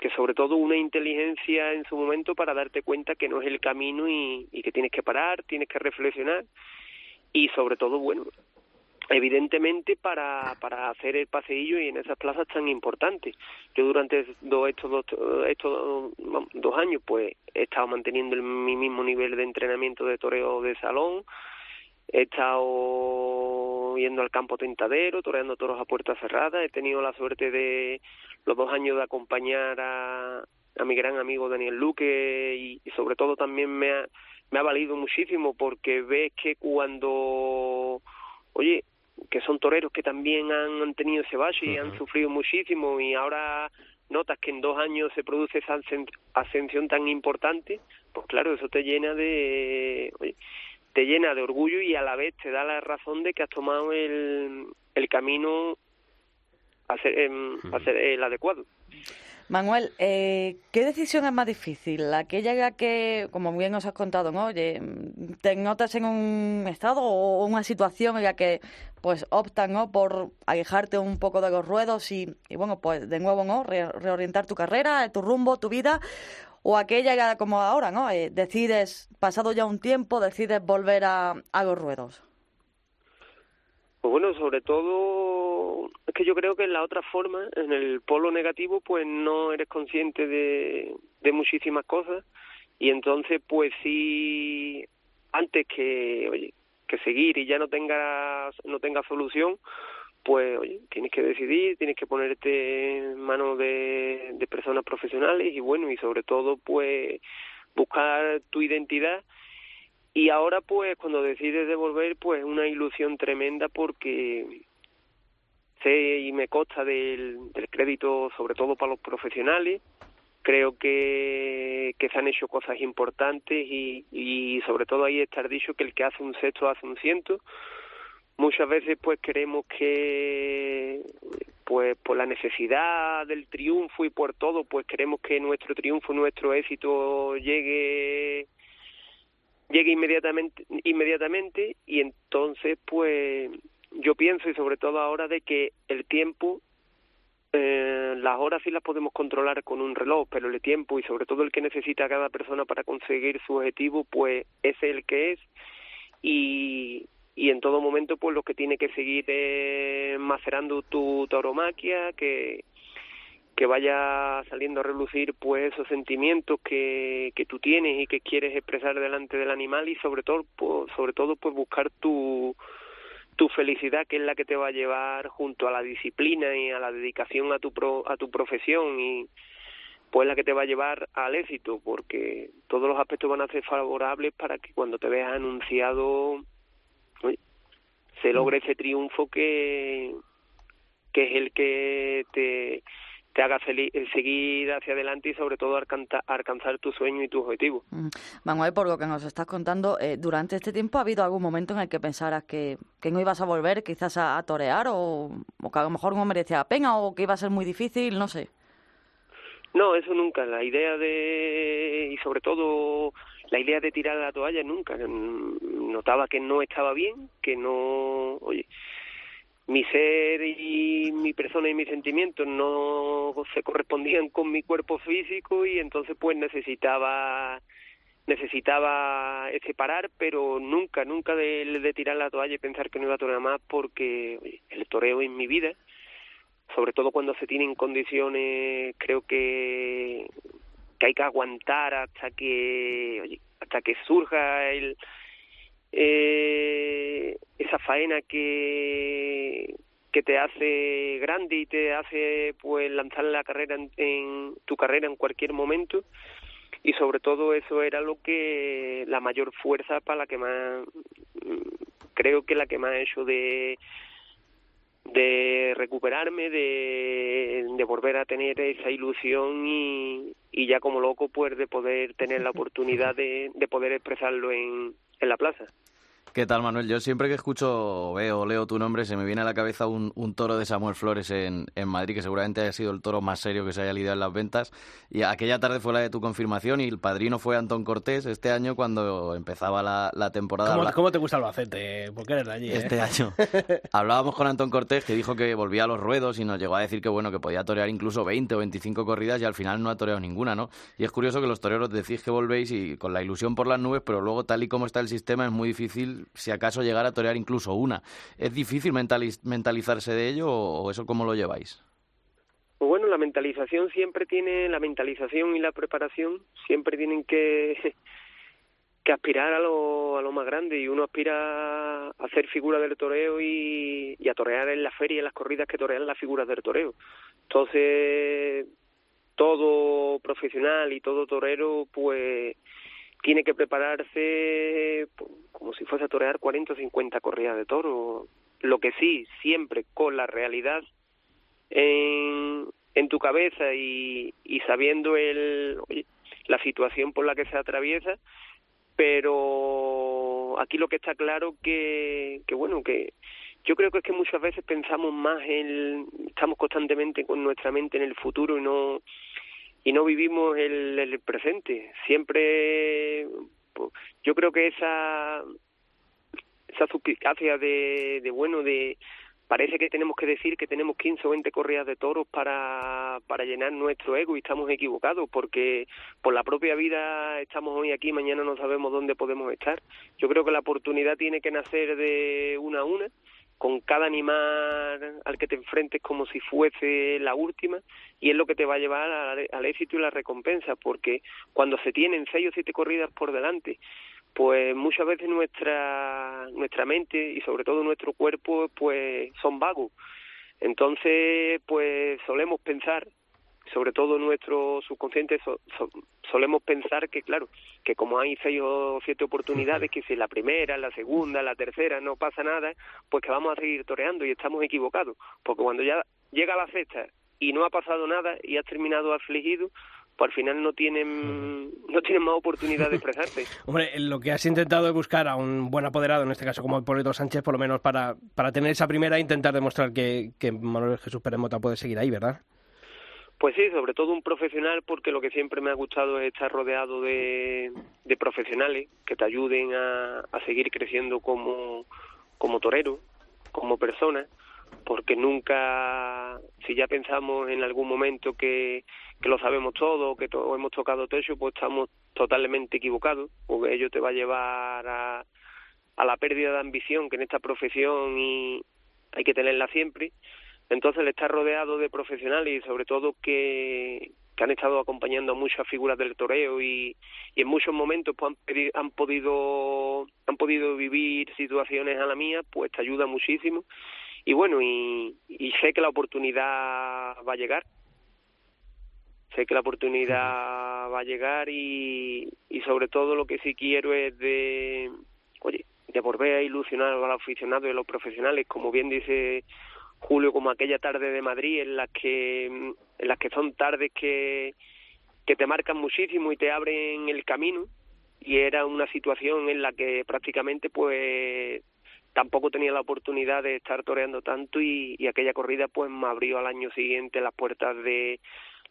que sobre todo una inteligencia en su momento para darte cuenta que no es el camino y, y que tienes que parar, tienes que reflexionar y sobre todo, bueno, evidentemente para, para hacer el paseillo y en esas plazas tan importantes. Yo durante estos dos, estos dos años pues he estado manteniendo el, mi mismo nivel de entrenamiento de toreo de salón, he estado yendo al campo tentadero, toreando toros a puerta cerrada, he tenido la suerte de los dos años de acompañar a, a mi gran amigo Daniel Luque y, y sobre todo también me ha, me ha valido muchísimo porque ves que cuando oye que son toreros que también han, han tenido ese bache y han sufrido muchísimo y ahora notas que en dos años se produce esa ascensión tan importante, pues claro, eso te llena de, oye, te llena de orgullo y a la vez te da la razón de que has tomado el, el camino a ser, em, a ser el adecuado.
Manuel, eh, ¿qué decisión es más difícil? Aquella que, como bien nos has contado, ¿no? Te notas en un estado o una situación en la que pues optas ¿no? por alejarte un poco de los ruedos y, y bueno, pues de nuevo ¿no? Re reorientar tu carrera, tu rumbo, tu vida, o aquella como ahora, ¿no? Eh, decides, pasado ya un tiempo, decides volver a, a los ruedos.
Pues bueno, sobre todo es que yo creo que en la otra forma, en el polo negativo, pues no eres consciente de, muchísimas cosas. Y entonces pues sí, antes que, oye, que seguir y ya no tengas no tenga solución, pues oye, tienes que decidir, tienes que ponerte en manos de personas profesionales y bueno, y sobre todo pues buscar tu identidad y ahora pues cuando decides devolver pues una ilusión tremenda porque sé y me consta del, crédito sobre todo para los profesionales. Creo que, se han hecho cosas importantes y, y sobre todo ahí estar dicho que el que hace un sexto hace un ciento. Muchas veces pues queremos que pues por la necesidad del triunfo y por todo pues queremos que nuestro triunfo nuestro éxito llegue llegue inmediatamente inmediatamente y entonces pues yo pienso y sobre todo ahora de que el tiempo eh, las horas sí las podemos controlar con un reloj pero el tiempo y sobre todo el que necesita cada persona para conseguir su objetivo pues es el que es. Y y en todo momento pues lo que tiene que seguir es macerando tu tauromaquia que que vaya saliendo a relucir pues esos sentimientos que, que tú tienes y que quieres expresar delante del animal y sobre todo pues, sobre todo pues buscar tu tu felicidad que es la que te va a llevar junto a la disciplina y a la dedicación a tu pro, a tu profesión y pues la que te va a llevar al éxito porque todos los aspectos van a ser favorables para que cuando te veas anunciado se logre ese triunfo que que es el que te te haga seguir hacia adelante y sobre todo alcanzar, alcanzar tu sueño y tu objetivo.
Manuel, por lo que nos estás contando, eh, durante este tiempo ha habido algún momento en el que pensaras que, que no ibas a volver quizás a, a torear o, o, que a lo mejor no merecía la pena o que iba a ser muy difícil, no sé.
No, eso nunca. La idea de, y sobre todo la idea de tirar la toalla nunca. Notaba que no estaba bien, que no, oye, mi ser y mi persona y mis sentimientos no se correspondían con mi cuerpo físico y entonces pues necesitaba necesitaba separar pero nunca nunca de, tirar la toalla y pensar que no iba a torear más porque el toreo es mi vida sobre todo cuando se tienen condiciones creo que que hay que aguantar hasta que oye, hasta que surja el eh, esa faena que que te hace grande y te hace pues lanzar la carrera en, tu carrera en cualquier momento. Y sobre todo eso era lo que la mayor fuerza para la que más creo que la que más ha hecho de de recuperarme, de, de volver a tener esa ilusión y, y ya como loco pues de poder tener la oportunidad de, de poder expresarlo en, en la plaza.
¿Qué tal, Manuel? Yo siempre que escucho, veo, leo tu nombre, se me viene a la cabeza un, toro de Samuel Flores en, en, Madrid, que seguramente haya sido el toro más serio que se haya lidiado en las ventas. Y aquella tarde fue la de tu confirmación y el padrino fue Antón Cortés este año cuando empezaba la, la temporada.
¿Cómo, te gusta Albacete? Porque eres de allí. ¿eh?
Este año. <laughs> Hablábamos con Antón Cortés que dijo que volvía a los ruedos y nos llegó a decir que bueno que podía torear incluso 20 o 25 corridas y al final no ha toreado ninguna, ¿no? Y es curioso que los toreros decís que volvéis y con la ilusión por las nubes, pero luego tal y como está el sistema es muy difícil si acaso llegar a torear incluso una. ¿Es difícil mentalizarse de ello o eso cómo lo lleváis?
Pues bueno, la mentalización siempre tiene, la mentalización y la preparación siempre tienen <laughs> que, aspirar a lo, a lo más grande y uno aspira a hacer figura del toreo y, y a torear en la feria, en las corridas que torean las figuras del toreo. Entonces, todo profesional y todo torero, pues tiene que prepararse pues, como si fuese a torear 40 o 50 corridas de toro. Lo que sí, siempre con la realidad en, en tu cabeza y, y sabiendo el, la situación por la que se atraviesa, pero aquí lo que está claro que, que bueno, que yo creo que es que muchas veces pensamos más en, estamos constantemente con nuestra mente en el futuro y no y no vivimos el, el presente. Siempre, pues, yo creo que esa esa suspicacia de, de bueno de parece que tenemos que decir que tenemos 15 o 20 corridas de toros para, para llenar nuestro ego y estamos equivocados porque por la propia vida estamos hoy aquí, mañana no sabemos dónde podemos estar. Yo creo que la oportunidad tiene que nacer de una a una con cada animal al que te enfrentes como si fuese la última y es lo que te va a llevar al, éxito y la recompensa porque cuando se tienen seis o siete corridas por delante pues muchas veces nuestra nuestra mente y sobre todo nuestro cuerpo pues son vagos. Entonces pues solemos pensar sobre todo nuestro subconsciente solemos pensar que claro que como hay seis o siete oportunidades que si la primera la segunda la tercera no pasa nada pues que vamos a seguir toreando y estamos equivocados porque cuando ya llega la sexta y no ha pasado nada y has terminado afligido pues al final no tienen no tienen más oportunidad de expresarte. <laughs>
Hombre, lo que has intentado es buscar a un buen apoderado, en este caso como Hipólito Sánchez, por lo menos para, para tener esa primera e intentar demostrar que, que Manuel Jesús Peremota puede seguir ahí, ¿verdad?
Pues sí, sobre todo un profesional, porque lo que siempre me ha gustado es estar rodeado de, de profesionales que te ayuden a, seguir creciendo como, torero, como persona, porque nunca, si ya pensamos en algún momento que, que lo sabemos todo, que todo, hemos tocado techo, pues estamos totalmente equivocados, porque ello te va a llevar a, a la pérdida de ambición que en esta profesión y hay que tenerla siempre entonces, el estar rodeado de profesionales y sobre todo que, que han estado acompañando a muchas figuras del toreo y, y en muchos momentos pues, han, han, podido han podido vivir situaciones a la mía, pues te ayuda muchísimo. Y bueno, y, y sé que la oportunidad va a llegar. Sé que la oportunidad va a llegar y, y sobre todo lo que sí quiero es de, oye, de volver a ilusionar a los aficionados y a los profesionales, como bien dice Julio como aquella tarde de Madrid en las que en las que son tardes que que te marcan muchísimo y te abren el camino y era una situación en la que prácticamente pues tampoco tenía la oportunidad de estar toreando tanto y, aquella corrida pues me abrió al año siguiente las puertas de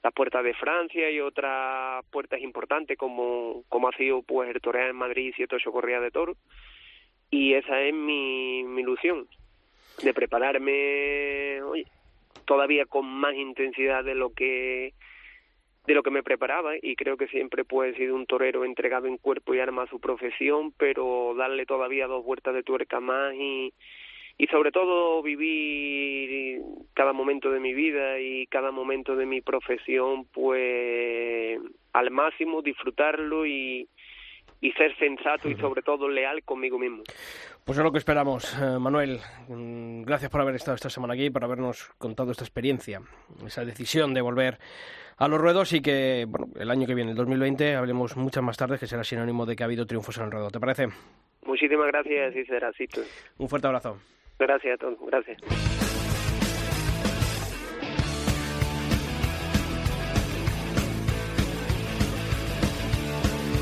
las puertas de Francia y otras puertas importantes como como ha sido pues el torear en Madrid siete ocho corridas de toro. Y esa es mi, mi ilusión de prepararme oye, todavía con más intensidad de lo que de lo que me preparaba y creo que siempre pues he sido un torero entregado en cuerpo y arma a su profesión, pero darle todavía dos vueltas de tuerca más y, y sobre todo vivir cada momento de mi vida y cada momento de mi profesión pues al máximo, disfrutarlo y, y ser sensato y sobre todo leal conmigo mismo.
Pues es lo que esperamos, eh, Manuel. Mm, gracias por haber estado esta semana aquí, por habernos contado esta experiencia, esa decisión de volver a los ruedos y que bueno, el año que viene, el 2020, hablemos muchas más tarde, que será sinónimo de que ha habido triunfos en el ruedo. ¿Te parece?
Muchísimas gracias y será así.
Un fuerte abrazo.
Gracias a todos. Gracias.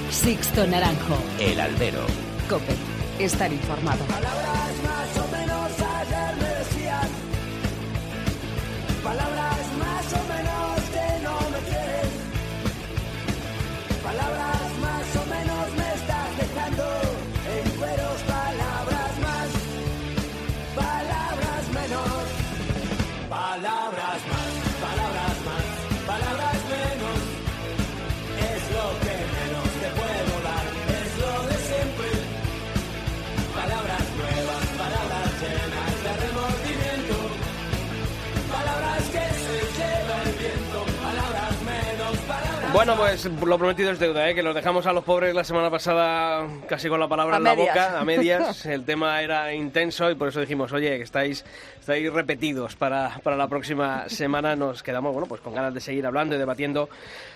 Sixto Naranjo.
El albero.
Cope estar informado.
Bueno, pues lo prometido es deuda, ¿eh? que los dejamos a los pobres la semana pasada casi con la palabra
A
en la boca, a medias. <laughs> El tema era intenso y por eso dijimos, oye, que estáis, estáis repetidos para, para la próxima semana. Nos quedamos bueno, pues con ganas de seguir hablando y debatiendo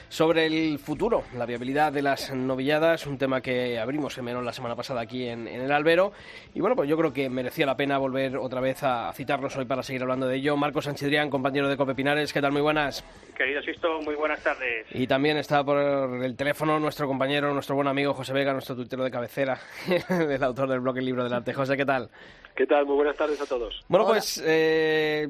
sobre el futuro, la viabilidad de las novilladas, un tema que abrimos en menos la semana pasada aquí en, en el Albero. Y bueno, pues yo creo que merecía la pena volver otra vez a citarnos hoy para seguir hablando de ello. Marcos Sanchidrián, compañero de Cope Pinares, ¿qué tal? Muy buenas.
Querido Sisto, muy buenas tardes.
Y también está por el teléfono nuestro compañero, nuestro buen amigo José Vega, nuestro tuitero de cabecera, <laughs> el autor del blog El Libro del Arte. José, ¿qué tal?
¿Qué tal? Muy buenas tardes a todos.
Bueno, pues eh,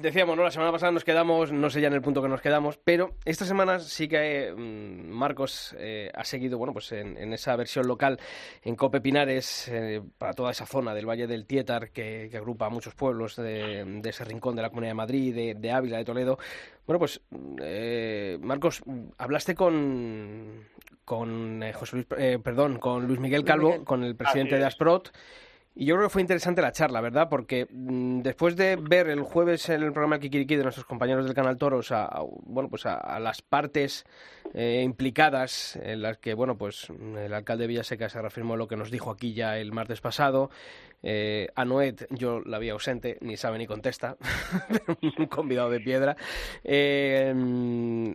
decíamos, ¿no? La semana pasada nos quedamos, no sé ya en el punto que nos quedamos, pero esta semana sí que mm, Marcos eh, ha seguido, bueno, pues en, en esa versión local en Cope Pinares, eh, para toda esa zona del Valle del Tietar, que, que agrupa a muchos pueblos de, de ese rincón de la Comunidad de Madrid, de, de Ávila, de Toledo. Bueno, pues, eh, Marcos, hablaste con, con eh, José Luis, eh, perdón, con Luis Miguel Calvo,
Miguel.
con el presidente de. Asprot. Y yo creo que fue interesante la charla, ¿verdad? Porque mm, después de ver el jueves en el programa Kikiriki de nuestros compañeros del canal Toros a, bueno, pues a las partes eh, implicadas en las que, bueno, pues mm, el alcalde de Villaseca se reafirmó lo que nos dijo aquí ya el martes pasado. Eh, a Noet yo la vi ausente, ni sabe ni contesta, <laughs> un convidado de piedra. Eh,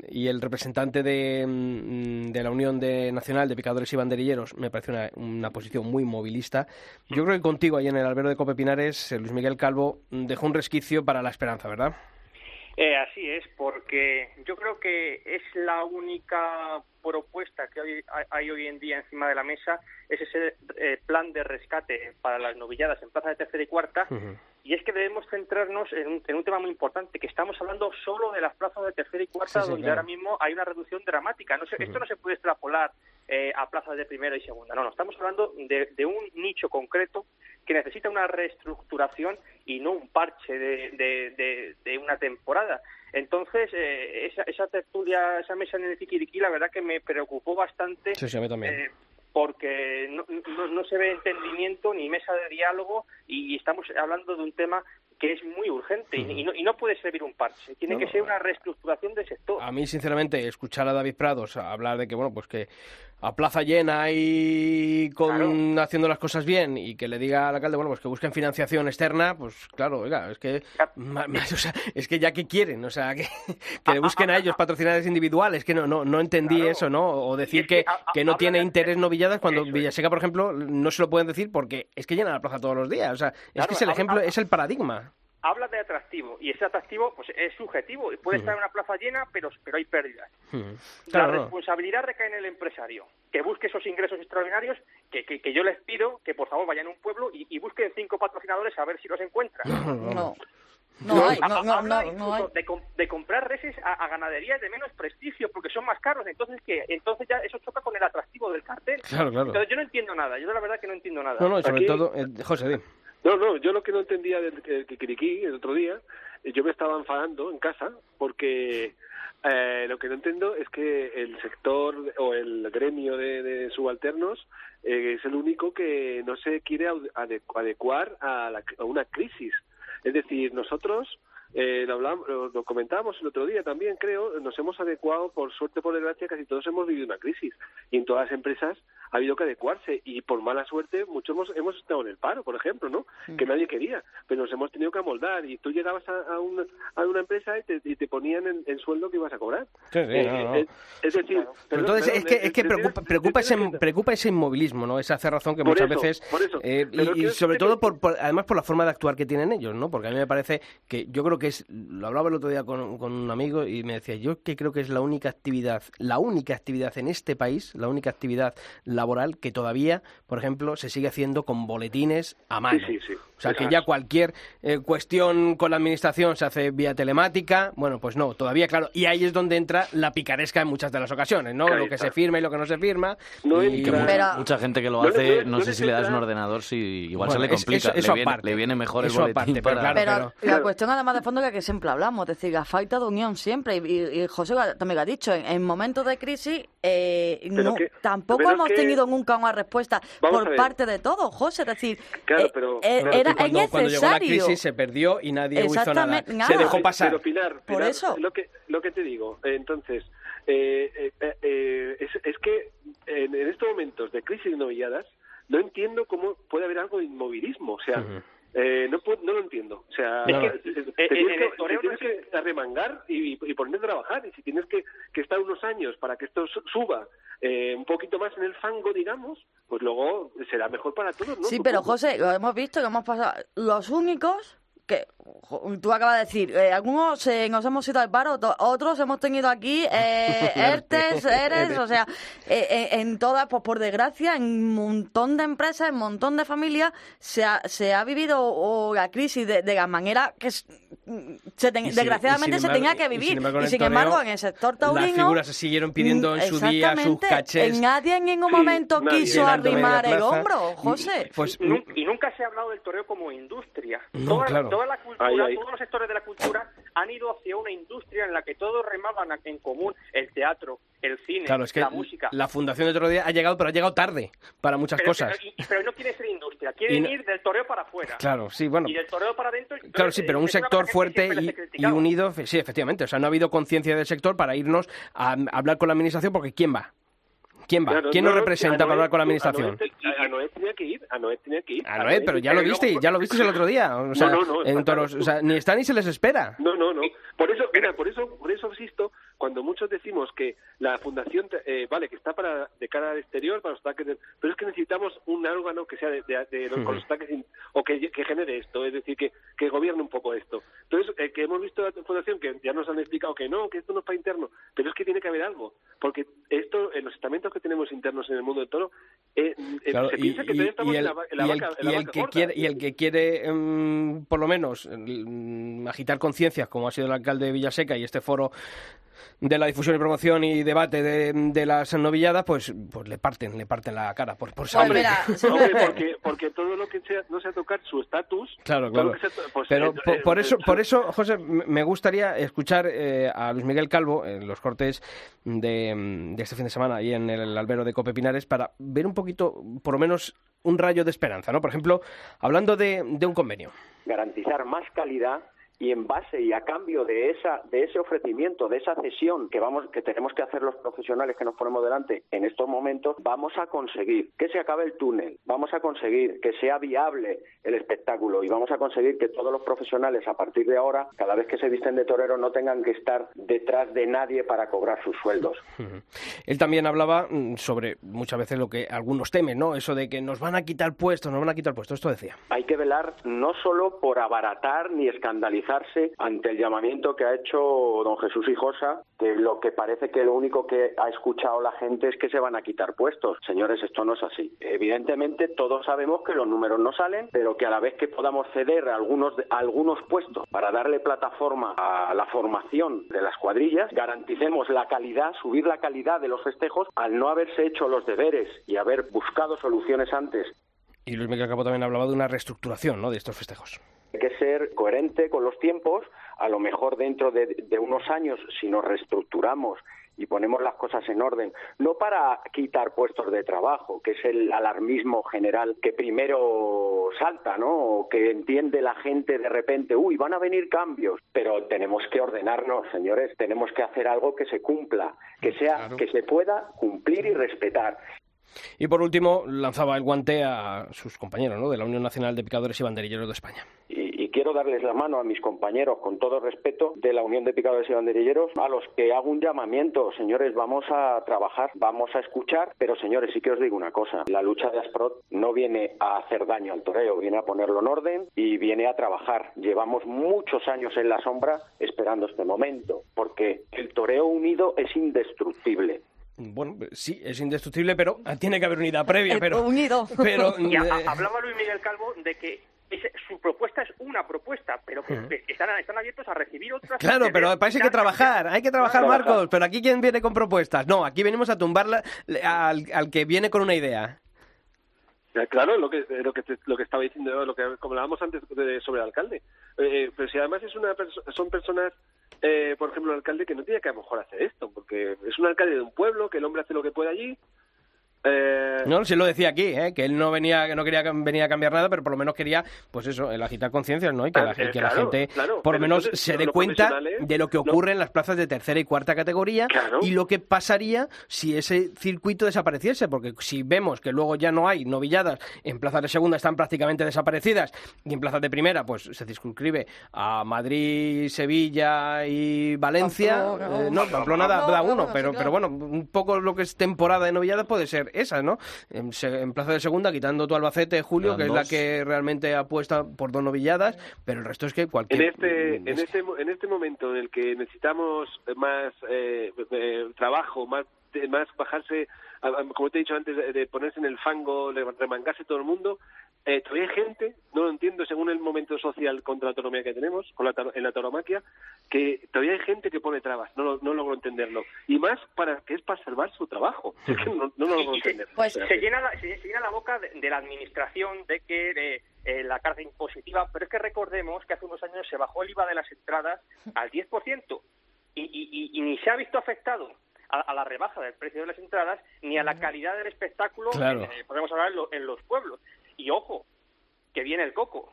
y el representante de, mm, de la Unión de Nacional de Picadores y Banderilleros me parece una, una posición muy movilista. Yo creo que contigo, ahí en el albero de Cope Pinares, eh, Luis Miguel Calvo mm, dejó un resquicio para la esperanza, ¿verdad?
Eh, así es, porque yo creo que es la única propuesta que hay- hay hoy en día encima de la mesa, es ese eh, plan de rescate para las novilladas en plaza de tercera y cuarta, y es que debemos centrarnos en un, en un tema muy importante, que estamos hablando solo de las plazas de tercera y cuarta,
Sí, sí,
donde
claro.
ahora mismo hay una reducción dramática. No se- Esto no se puede extrapolar eh, a plazas de primera y segunda. No, no, estamos hablando de, de un nicho concreto que necesita una reestructuración y no un parche de, de- de- de una temporada. Entonces, eh, esa, esa tertulia, esa mesa en el Kikiriki, la verdad que me preocupó bastante
Sí, sí, a mí también.
eh, porque no, no, no se ve entendimiento ni mesa de diálogo y estamos hablando de un tema que es muy urgente y- y, no, y no puede servir un parche. Tiene
No,
que ser una reestructuración del sector.
A mí, sinceramente, escuchar a David Prados hablar de que, bueno, pues que a plaza llena y con haciendo las cosas bien y que le diga al alcalde, bueno, pues que busquen financiación externa, pues claro, oiga, es que ma- ma- <laughs> o sea, es que ya que quieren, o sea, que, que le busquen a ellos <laughs> patrocinadores individuales, que no no no entendí
Claro.
eso, ¿no? O decir
es que
que, no tiene
de-
interés novilladas cuando
Eso.
Villaseca, por ejemplo, no se lo pueden decir porque es que llena la plaza todos los días, o sea, es que es el ejemplo, es el paradigma.
Habla de atractivo y ese atractivo pues es subjetivo y puede estar en una plaza llena, pero, pero hay pérdidas. La
Claro,
responsabilidad recae en el empresario, que busque esos ingresos extraordinarios, que, que, que yo les pido que por favor vayan a un pueblo y, y busquen cinco patrocinadores a ver si los encuentran.
No. No hay, no, no,
Habla
no, no
incluso
hay.
De, com- de comprar reses a, a ganaderías de menos prestigio porque son más caros. Entonces, ¿qué? Entonces ya eso choca con el atractivo del cartel.
Claro, claro.
Entonces yo no entiendo nada. Yo la verdad que no entiendo nada.
No, no, sobre
Aquí-
todo, eh, José, di.
No, no, yo lo que no entendía del Kikiriki el otro día, eh, yo me estaba enfadando en casa porque eh, lo que no entiendo es que el sector o el gremio de, de subalternos eh, es el único que no se quiere ade- adecu- adecuar a, la- a una crisis. Es decir, nosotros eh, lo, hablamos, lo, lo comentábamos el otro día también, creo, nos hemos adecuado, por suerte, por desgracia, casi todos hemos vivido una crisis. Y en todas las empresas ha habido que adecuarse. Y por mala suerte, muchos hemos, hemos estado en el paro, por ejemplo, ¿no? Que nadie quería. Pero nos hemos tenido que amoldar. Y tú llegabas a, a, una, a una empresa y te, y te ponían en, en sueldo que ibas a cobrar.
Sí, sí,
Eh,
no, no.
Es, es decir, perdón,
entonces es que,
eh,
es que preocupa, preocupa, ese,
que-
preocupa ese inmovilismo, ¿no? Esa cerrazón que
Por
muchas
eso,
veces...
por eso.
eh, y, sobre todo,
que-
por, por- además por la forma de actuar que tienen ellos, ¿no? Porque a mí me parece que yo creo creo que es, lo hablaba el otro día con, con un amigo y me decía, yo que creo que es la única actividad, la única actividad en este país, la única actividad laboral que todavía, por ejemplo, se sigue haciendo con boletines a mano.
Sí, sí, sí.
O sea, que ya cualquier eh, cuestión con la administración se hace vía telemática. Bueno, pues no, todavía, claro. Y ahí es donde entra la picaresca en muchas de las ocasiones, ¿no?
Ahí
lo que
está.
se firma y lo que no se firma.
No
y-
Mucha-
Pero-
Mucha gente que lo
No
hace,
no
no
le-
sé
no
si
le
le das un ordenador, si igual
Bueno,
se le
es-
complica.
eso- eso
le, viene, le viene mejor
Eso
el boletín
aparte, pero
para...
claro,
Pero,
pero-
la
Claro.
cuestión además de fondo que, que siempre hablamos, es decir, la falta de unión siempre, y, y- y José también lo ha dicho, en, en momentos de crisis eh, no-
que-
tampoco hemos
que-
tenido nunca una respuesta
Vamos
por parte de todos, José, es decir,
Claro,
eh,
pero-
eh,
Claro,
era
cuando,
es
cuando llegó la
necesario.
crisis se perdió y nadie hizo nada.
Exactamente,
Se
nada.
dejó pasar.
Pero Pilar,
Por
Pilar,
eso.
Lo que, lo que te digo, eh, entonces, eh, eh, es, es que en, en estos momentos de crisis novilladas no entiendo cómo puede haber algo de inmovilismo. O sea,
Ujú.
Eh, no, puedo- no lo entiendo. O sea,
Es que,
eh, te
eh,
tienes,
en
que, te tienes que arremangar y, y ponerte a trabajar. Y si tienes que, que estar unos años para que esto su- suba eh, un poquito más en el fango, digamos, pues luego será mejor para todos, ¿no?
Sí, pero. José, lo hemos visto que hemos pasado. Los únicos que tú acabas de decir, eh, algunos eh, nos hemos ido al paro, otros hemos tenido aquí eh, <laughs> ERTES, ERES, o sea, <laughs> eh, eh, en todas, pues por desgracia, en un montón de empresas, en un montón de familias, se ha, se ha vivido o, la crisis de, de la manera que se ten- desgraciadamente se tenía que
y sin
vivir.
embargo,
Y sin embargo, en el sector taurino...
Las figuras se siguieron pidiendo en
mm,
su día sus cachés.
Nadie en ningún momento <clears throat> quiso arrimar el hombro, José.
Pues
y, nun- y nunca se ha hablado del toreo como industria.
No,
toda,
claro.
Toda la cultura,
Ahí, ahí.
todos los sectores de la cultura han ido hacia una industria en la que todos remaban en común el teatro, el cine,
Claro, es que
la música.
la fundación de otro día ha llegado, pero ha llegado tarde para muchas
pero,
cosas.
Pero, y- pero no quiere ser industria, quieren
Y no-
ir del toreo para afuera.
Claro, sí, bueno.
Y del toreo para adentro.
Claro, sí, pero un sector fuerte y, y unido, sí, efectivamente. O sea, no ha habido conciencia del sector para irnos a, a hablar con la administración, porque ¿quién va? ¿Quién va?
Claro,
¿Quién
no,
nos
no,
representa para hablar con la administración?
A Noé, tenía que ir, a Noé tenía que ir.
A Noé, pero ya lo <laughs> viste, ya lo viste el otro día. O sea,
no, no,
en
está
toros,
claro.
o sea, ni está ni se les espera.
No, no, no. Por eso, mira, por eso, por eso insisto, cuando muchos decimos que la fundación, eh, vale, que está para de cara al exterior, para los ataques, de- pero es que necesitamos un órgano que sea de, de- de los, con los ataques in- o que, que genere esto, es decir, que, que gobierne un poco esto. Entonces, eh, que hemos visto la fundación que ya nos han explicado que no, que esto no es para interno, pero es que tiene que haber algo, porque esto, en los estamentos que tenemos internos en el mundo del toro, eh, eh,
Claro,
se
y,
piensa que todavía estamos
y
en
el,
la, va- en la
y el-
vaca, en
y
la
el
vaca
que
gorda.
quiere y el que quiere em, por lo menos mm, agitar conciencias como ha sido el alcalde de Villaseca y este foro de la difusión y promoción y debate de, de las novilladas pues pues le parten le parten la cara por, por
Hombre, <laughs> porque, <laughs> porque todo lo que sea, no sea tocar su estatus,
Claro, claro.
sea- pues,
Pero
eh,
por,
eh,
por eso,
eh,
por eso, José, me gustaría escuchar eh, a Luis Miguel Calvo en los cortes de, de este fin de semana ahí en el albero de Cope Pinares para ver un poquito, por lo menos, un rayo de esperanza, ¿no? Por ejemplo, hablando de, de un convenio.
garantizar más calidad y en base y a cambio de esa de ese ofrecimiento de esa cesión que vamos que tenemos que hacer los profesionales que nos ponemos delante en estos momentos vamos a conseguir que se acabe el túnel vamos a conseguir que sea viable el espectáculo y vamos a conseguir que todos los profesionales a partir de ahora cada vez que se visten de torero no tengan que estar detrás de nadie para cobrar sus sueldos.
Él también hablaba mm, sobre muchas veces lo que algunos temen, ¿no? Eso de que nos van a quitar puestos, nos van a quitar puestos. Esto decía.
hay que velar no solo por abaratar ni ante el llamamiento que ha hecho don Jesús Hijosa, que lo que parece que lo único que ha escuchado la gente es que se van a quitar puestos. Señores, esto no es así. Evidentemente todos sabemos que los números no salen, pero que a la vez que podamos ceder a algunos, algunos puestos para darle plataforma a la formación de las cuadrillas, garanticemos la calidad, subir la calidad de los festejos al no haberse hecho los deberes y haber buscado soluciones antes
Y Luis Miguel Calvo también hablaba de una reestructuración, ¿no? De estos festejos.
Hay que ser coherente con los tiempos. A lo mejor dentro de, de unos años, si nos reestructuramos y ponemos las cosas en orden, no para quitar puestos de trabajo, que es el alarmismo general que primero salta, ¿no? O que entiende la gente de repente, uy, van a venir cambios, pero tenemos que ordenarnos, señores, tenemos que hacer algo que se cumpla, que sea,
Claro.
que se pueda cumplir y respetar.
Y por último, lanzaba el guante a sus compañeros, ¿no? De la Unión Nacional de Picadores y Banderilleros de España.
y, y quiero darles la mano a mis compañeros, con todo respeto, de la Unión de Picadores y Banderilleros, a los que hago un llamamiento, señores, vamos a trabajar, vamos a escuchar, pero señores, sí que os digo una cosa, la lucha de Asprot no viene a hacer daño al toreo, viene a ponerlo en orden y viene a trabajar. Llevamos muchos años en la sombra esperando este momento, porque el toreo unido es indestructible.
Bueno, sí, es indestructible, pero <laughs> tiene que haber unidad previa.
El
pero,
unido. <laughs>
pero <laughs>
Y a-
eh,
hablaba Luis Miguel Calvo de que ese- su propuesta es una propuesta, pero que están, están abiertos a recibir otras.
Claro, pero
ver-
para eso hay que trabajar, hay que trabajar,
Trabajar.
Marcos. Pero aquí, ¿quién viene con propuestas? No, aquí venimos a tumbarla al, al que viene con una idea.
Eh, Claro, lo que lo que te- lo que estaba diciendo, lo que como hablábamos antes de- sobre el alcalde. Eh, pero si además es una son personas, eh, por ejemplo, el alcalde que no tiene que a lo mejor hacer esto, porque es un alcalde de un pueblo, que el hombre hace lo que puede allí. Eh,
No, sí lo decía aquí, ¿eh? que él no venía, que no quería venir a cambiar nada, pero por lo menos quería, pues eso, el agitar conciencias, ¿no? Y que, la,
Eh,
que la gente,
claro,
por lo menos,
entonces,
se dé cuenta de lo que
no-
ocurre en las plazas de tercera y cuarta categoría
Claro.
y lo que pasaría si ese circuito desapareciese, porque si vemos que luego ya no hay novilladas, en plazas de segunda están prácticamente desaparecidas y en plazas de primera, pues se circunscribe a Madrid, Sevilla y Valencia,
Pamplona.
eh, no, Pamplona da, da uno, pero, pero bueno, un poco lo que es temporada de novilladas puede ser esa, ¿no? En, se- en plaza de segunda, quitando tu Albacete, Julio, que es la que realmente apuesta por dos novilladas, pero el resto es que
en
cualquier...
este en
es-
este mo- en este momento en el que necesitamos más eh, eh, trabajo, más más bajarse, como te he dicho antes, de, de ponerse en el fango, de remangarse todo el mundo. Eh, todavía hay gente, no lo entiendo según el momento social contra la autonomía que tenemos, con la, en la tauromaquia, que todavía hay gente que pone trabas, no, lo- no logro entenderlo. Y más para que es para salvar su trabajo. Es <laughs> que no, no lo logro
se,
entender.
Pues-
O sea,
se llena la, se, se llena la boca de, de la administración de que eh, eh, la carga impositiva, pero es que recordemos que hace unos años se bajó el IVA de las entradas al 10% y, y, y- y ni se ha visto afectado a, a la rebaja del precio de las entradas ni a la calidad del espectáculo,
Claro.
eh, podemos hablar en, lo- en los pueblos. Y ojo, que viene el coco.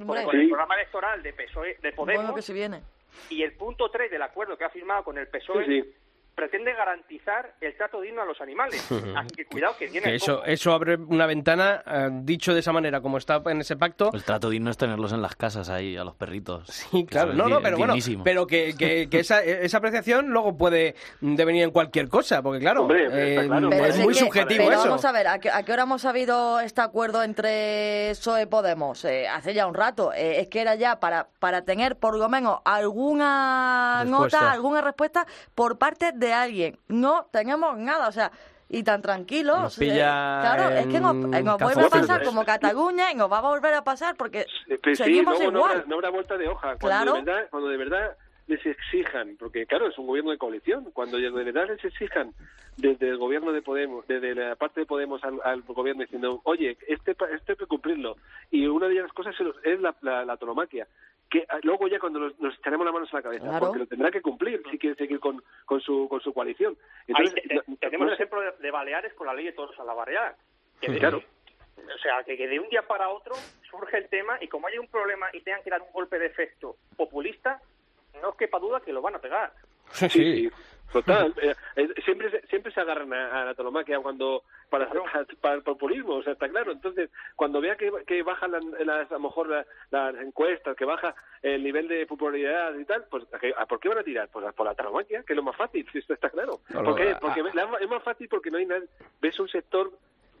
Hombre,
Con el programa electoral de PSOE, de Podemos,
bueno que se viene.
y el punto 3 del acuerdo que ha firmado con el PSOE
Sí, sí.
Pretende garantizar el trato digno a los animales. <laughs> Así que cuidado que el
eso, eso abre una ventana, eh, dicho de esa manera, como está en ese pacto,
El trato digno es tenerlos en las casas ahí, a los perritos.
Sí, claro. No, no, pero bueno, pero que, que, que esa, <laughs> esa apreciación luego puede devenir en cualquier cosa, porque claro,
Hombre,
eh,
claro.
Es muy
que-
subjetivo
pero
eso.
vamos a ver, ¿a qué, a qué hora hemos sabido este acuerdo entre PSOE y Podemos? Eh, hace ya un rato. Eh, es que era ya para, para tener por lo menos alguna
Respuesta.
nota, alguna respuesta por parte de alguien. No tenemos nada, o sea... Y tan tranquilos.
Nos pilla
eh, claro, es que nos, eh, nos vuelve a pasar como Cataluña y nos va a volver a pasar porque
Eh, pues sí,
seguimos
no
igual.
habrá, no habrá vuelta de hoja. Cuando,
Claro.
de verdad, cuando de verdad les exijan, porque claro, es un gobierno de coalición, cuando de verdad les exijan desde el gobierno de Podemos, desde la parte de Podemos al, al gobierno diciendo, oye, este, pa- esto hay que cumplirlo. Y una de las cosas es- es la, la, la autonomaquia, que ah, luego ya cuando nos, nos echaremos las manos a la cabeza,
Claro.
porque lo tendrá que cumplir si quiere seguir con, con, su, con su coalición.
Ahí
Entonces,
te- te-
no-
tenemos
no
el ejemplo de, de Baleares con la ley de toros a la barriada. Que de-
Claro.
O sea, que, que de un día para otro surge el tema y como hay un problema y tengan que dar un golpe de efecto populista, no os quepa duda que lo van a pegar.
Sí,
Sí,
sí.
sí, total. <laughs> Eh, eh, siempre, se- siempre se agarran a, a la tauromaquia cuando para, para, para el populismo, o sea, está claro. Entonces, cuando vea que, que bajan las, las- a lo mejor la- las encuestas, que baja el nivel de popularidad y tal, pues ¿a qué- ¿a ¿por qué van a tirar? Pues a- por la tauromaquia, que es lo más fácil, <laughs> si esto está claro.
No,
¿Por qué?
no,
Porque
a-
la- es más fácil porque no hay nada, ves un sector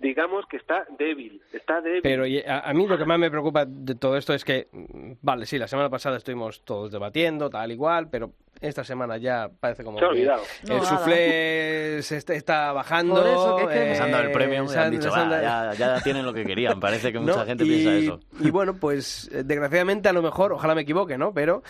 digamos que está débil, está débil.
Pero y a, a mí lo que más me preocupa de todo esto es que, mm, vale, sí, la semana pasada estuvimos todos debatiendo, tal igual, pero esta semana ya parece como
Se ha
que
olvidado.
No,
el suflé se está, está bajando.
Por eso, que es que-
eh,
Les han dado el premio y
se
han dicho,
les han
"Va,
dado-
ya, ya tienen lo que querían. Parece que mucha
¿no?
gente
y,
piensa eso.
Y bueno, pues eh, desgraciadamente a lo mejor, ojalá me equivoque, ¿no? Pero,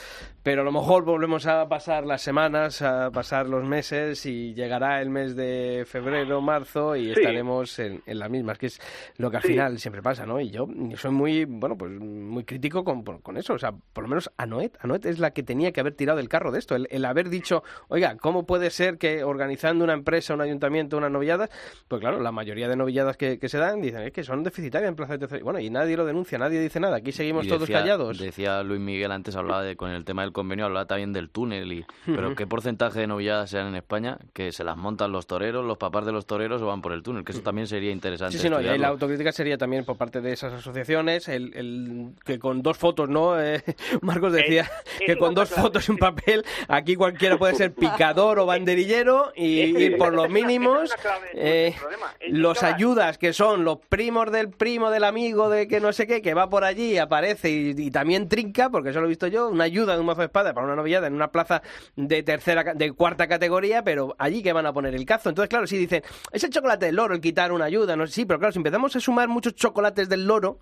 pero a lo mejor volvemos a pasar las semanas, a pasar los meses y llegará el mes de febrero, marzo y
Sí.
estaremos en, en las mismas, que es lo que al
Sí.
final siempre pasa, ¿no? Y yo soy muy, bueno, pues muy crítico con, con eso. O sea, por lo menos Anoet, Anoet es la que tenía que haber tirado el carro de esto. el, el haber dicho, oiga, ¿cómo puede ser que organizando una empresa, un ayuntamiento, unas novilladas, pues claro, la mayoría de novilladas que, que se dan dicen, es que son deficitarias en plaza de tercera. Bueno, y nadie lo denuncia, nadie dice nada, aquí seguimos todos callados.
Decía Luis Miguel antes, hablaba de, con el tema del convenio, hablaba también del túnel. Y, pero ¿qué porcentaje de novilladas se dan en España que se las montan los toreros, los papás de los toreros o van por el túnel? Que eso también sería interesante.
Sí, sí, no, y la autocrítica sería también por parte de esas asociaciones, el, el que con dos fotos, ¿no? <laughs> Eh, Marcos decía
es
que con dos fotos y un papel, aquí cualquiera puede ser picador o banderillero y, por los mínimos. eh, los ayudas, que son los primos del primo del amigo de que no sé qué, que va por allí, aparece y, y también trinca, porque eso lo he visto yo, una ayuda de un mazo de espada para una novillada en una plaza de tercera, de cuarta categoría, pero allí que van a poner el cazo. Entonces, claro, si dicen, es el chocolate del loro el quitar una ayuda, no sé, sí, pero claro, si empezamos a sumar muchos chocolates del loro,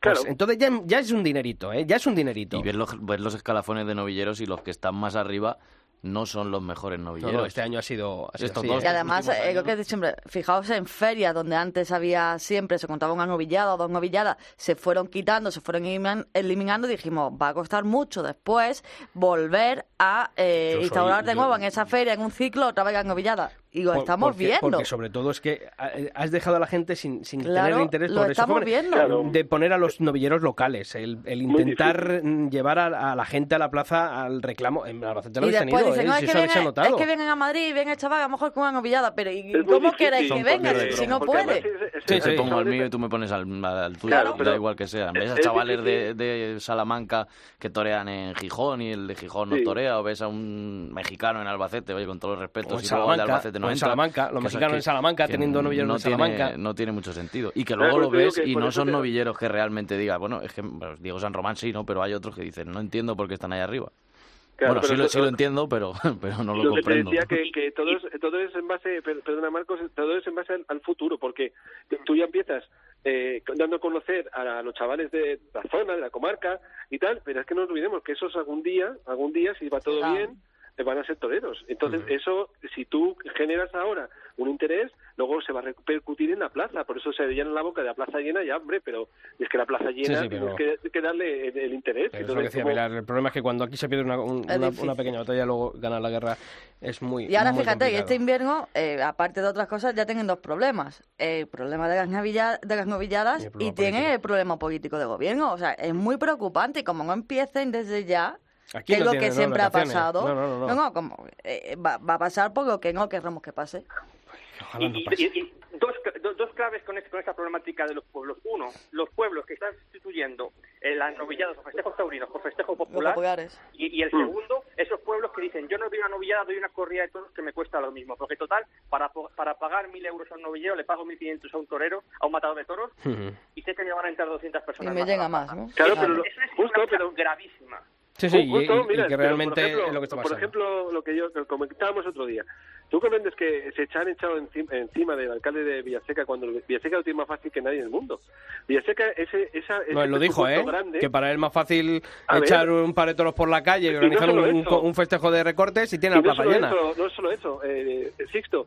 pues entonces ya, ya es un dinerito, ¿eh? Ya es un dinerito.
Y ver los, ver los escalafones de novilleros y los que están más arriba no son los mejores
No,
novilleros.
no, este año ha sido, ha sido
Estos
así,
dos
¿eh?
Y además, eh, lo
años.
que he dicho siempre, fijaos en ferias donde antes había siempre, se contaba una novillada o dos novilladas, se fueron quitando, se fueron elimin- eliminando y dijimos, va a costar mucho después volver a eh, instaurar de
yo-
nuevo en esa feria, en un ciclo, otra vez las novilladas. Y lo
Por-
estamos
porque,
viendo.
Porque sobre todo es que eh, has dejado a la gente sin, sin
Claro,
tener interés
lo
por eso.
viendo.
Claro.
De poner a los novilleros locales, el, el intentar llevar a, a la gente a la plaza al reclamo. En Albacete lo habéis tenido,
dicen,
¿eh?
no,
Si
es que,
ha
vienen,
notado.
es que vienen a Madrid y viene el chaval a lo mejor con una novillada, pero ¿y cómo
difícil.
queréis que vengan si no puede?
Sí, sí.
Te pongo el
es-
mío y tú me pones al, al tuyo,
Claro,
da igual que sea. Ves a
es
chavales de, de Salamanca que torean en Gijón y el de Gijón no
Sí.
torea, o ves a un mexicano en Albacete, oye, con todos los respetos, y luego el de Albacete no
o en
entra.
Salamanca, los
Que
mexicanos
que-
en Salamanca
que
teniendo novilleros
no
en Salamanca.
Tiene, no tiene mucho sentido. Y que luego lo ves
que
y no son
te-
novilleros que realmente diga, bueno, es que bueno, Diego San Román sí, ¿no? Pero hay otros que dicen, no entiendo por qué están ahí arriba.
Claro,
bueno, sí, lo, sí lo entiendo, pero, <laughs> pero no lo,
lo que te
comprendo.
decía que, que todo es todo es en base per- perdona Marcos todo es en base al, al futuro porque tú ya empiezas eh, dando a conocer a, los chavales de la zona de la comarca y tal pero es que no nos olvidemos que esos algún día algún día si va todo
Claro.
bien van a ser toreros entonces eso si tú generas ahora un interés luego se va a repercutir en la plaza por eso se llena la boca de la plaza llena ya hombre pero es que la plaza llena
sí, pero-
tienes que, que darle el, el interés Entonces,
lo que decía
como-
Pilar, el problema es que cuando aquí se pierde una, un-
Es
una,
difícil.
una pequeña batalla, luego ganar la guerra es muy
Y ahora
muy
fíjate,
complicado.
este invierno, eh, aparte de otras cosas, ya tienen dos problemas. El problema de las, novilla- de las novilladas
Y
y, tienen el problema político de gobierno. O sea, es muy preocupante y como no empiecen desde ya,
Aquí
que es
no
lo
tiene,
que
no,
siempre ha pasado,
No, no, no, no.
como, eh, va, va a pasar por lo que no queremos que pase.
Ojalá no
Y,
pase.
y- y dos, dos claves con, es- con esta problemática de los pueblos. Uno, los pueblos que están sustituyendo eh, las novilladas o festejos taurinos por festejo
Los
popular.
populares.
Y, y el segundo, esos pueblos que dicen, yo no doy una novillada, doy una corrida de toros que me cuesta lo mismo. Porque total, para, para pagar mil euros a un novillero, le pago 1.500 a un torero, a un matador de toros, y sé que me van a entrar 200
Y
personas
me
más a
llega más. ¿no?
Claro,
Eso-
pero lo-
eso es
justo,
una
pero-
gravísima.
Sí, sí, y, que realmente
por ejemplo,
es lo que está
Por
pasando.
ejemplo, lo que yo que comentábamos otro día. ¿Tú comprendes que se han echado encima, encima del alcalde de Villaseca cuando Villaseca lo tiene más fácil que nadie en el mundo? Villaseca, ese, esa,
No,
ese
él lo dijo, ¿eh?
grande,
Que para él es más fácil
ver.
echar un par de toros por la calle y
no
organizar
solo
un, un festejo de recortes y tiene
y
la
no
plaza llena.
eso, no solo eso, eh, Sixto,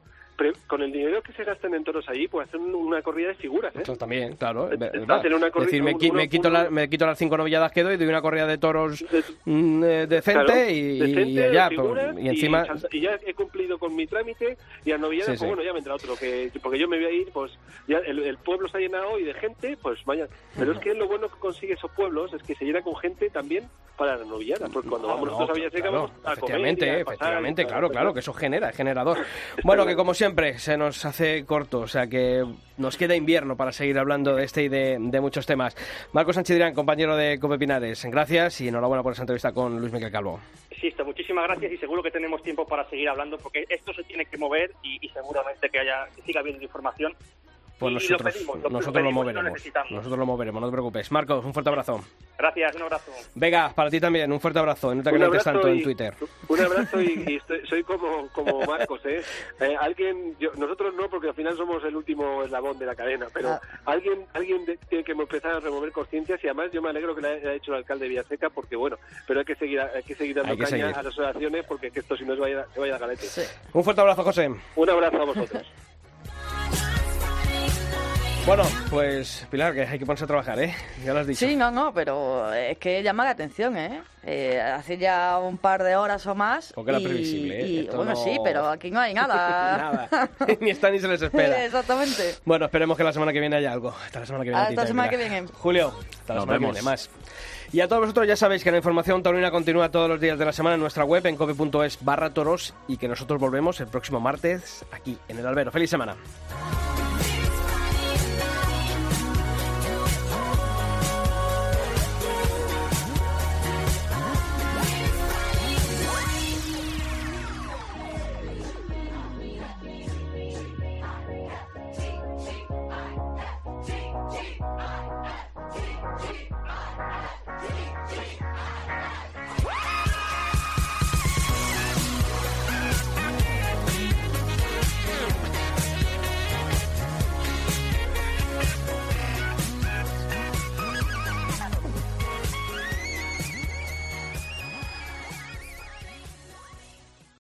con el dinero que se gastan en toros allí, pues hacer un- una corrida de figuras, ¿eh?
Eso también, claro. es verdad.
hacer una
Es
corrida-
decir, me, qui- me quito
un-
la- me quito las cinco novilladas que doy, doy una corrida de toros
De-
mm, eh, decente
Claro,
y,
decente,
y allá.
figuras,
pues, y encima...
y, ya he cumplido con mi trámite y a novilladas,
Sí,
pues
sí.
bueno, ya vendrá otro, que porque yo me voy a ir, pues ya el, el pueblo se ha llenado y de gente, pues vaya. Pero es que lo bueno que consigue esos pueblos es que se llena con gente también para las novilladas, porque cuando
Ah,
vamos
no,
nosotros a Villaseca
claro,
vamos a
efectivamente,
y a pasar
efectivamente,
y-
claro, claro, que eso genera, es generador. Bueno, que como siempre se nos hace corto, o sea que nos queda invierno para seguir hablando de este y de, de muchos temas. Marcos Sanchidrián, compañero de Cope Pinares, gracias y enhorabuena por esa entrevista con Luis Miguel Calvo.
Insisto, muchísimas gracias y seguro que tenemos tiempo para seguir hablando porque esto se tiene que mover y, y seguramente que haya que siga habiendo información.
Pues
Y lo
nosotros,
pedimos, lo-
nosotros lo
pedimos y lo
moveremos. Nosotros lo moveremos, no te preocupes. Marcos, un fuerte abrazo.
Gracias, un abrazo.
Vega, para ti también, un fuerte abrazo. No te calientes tanto
y-
en Twitter.
Un abrazo y, <laughs> y estoy- soy como, como Marcos, ¿eh? Eh, Alguien, yo- nosotros no, porque al final somos el último eslabón de la cadena, pero
Ah.
alguien alguien de- tiene que empezar a remover conciencias y además yo me alegro que lo haya hecho el alcalde de Villaseca porque bueno, pero hay que seguir hay que seguir dando
Hay que
caña
seguir.
a las oraciones porque que esto si no se vaya, se vaya a galete.
Un fuerte abrazo, José.
Un abrazo a vosotros. <laughs>
Bueno, pues Pilar, que hay que ponerse a trabajar, ¿eh? Ya lo has dicho.
Sí, no, no, pero es que llama la atención, ¿eh? Eh, hace ya un par de horas o más.
Porque era
y-
previsible, ¿eh?
y-
Esto
bueno,
no-
sí, pero aquí no hay nada. <laughs>
Nada. <laughs> ni está ni se les espera. <laughs>
Exactamente.
Bueno, esperemos que la semana que viene haya algo. Hasta la semana que viene.
Hasta la semana que viene.
Julio, hasta la
Nos
semana que
vemos.
viene. Más. Y a todos vosotros ya sabéis que la información taurina continúa todos los días de la semana en nuestra web en cope.es barra toros y que nosotros volvemos el próximo martes aquí en el Albero. ¡Feliz semana!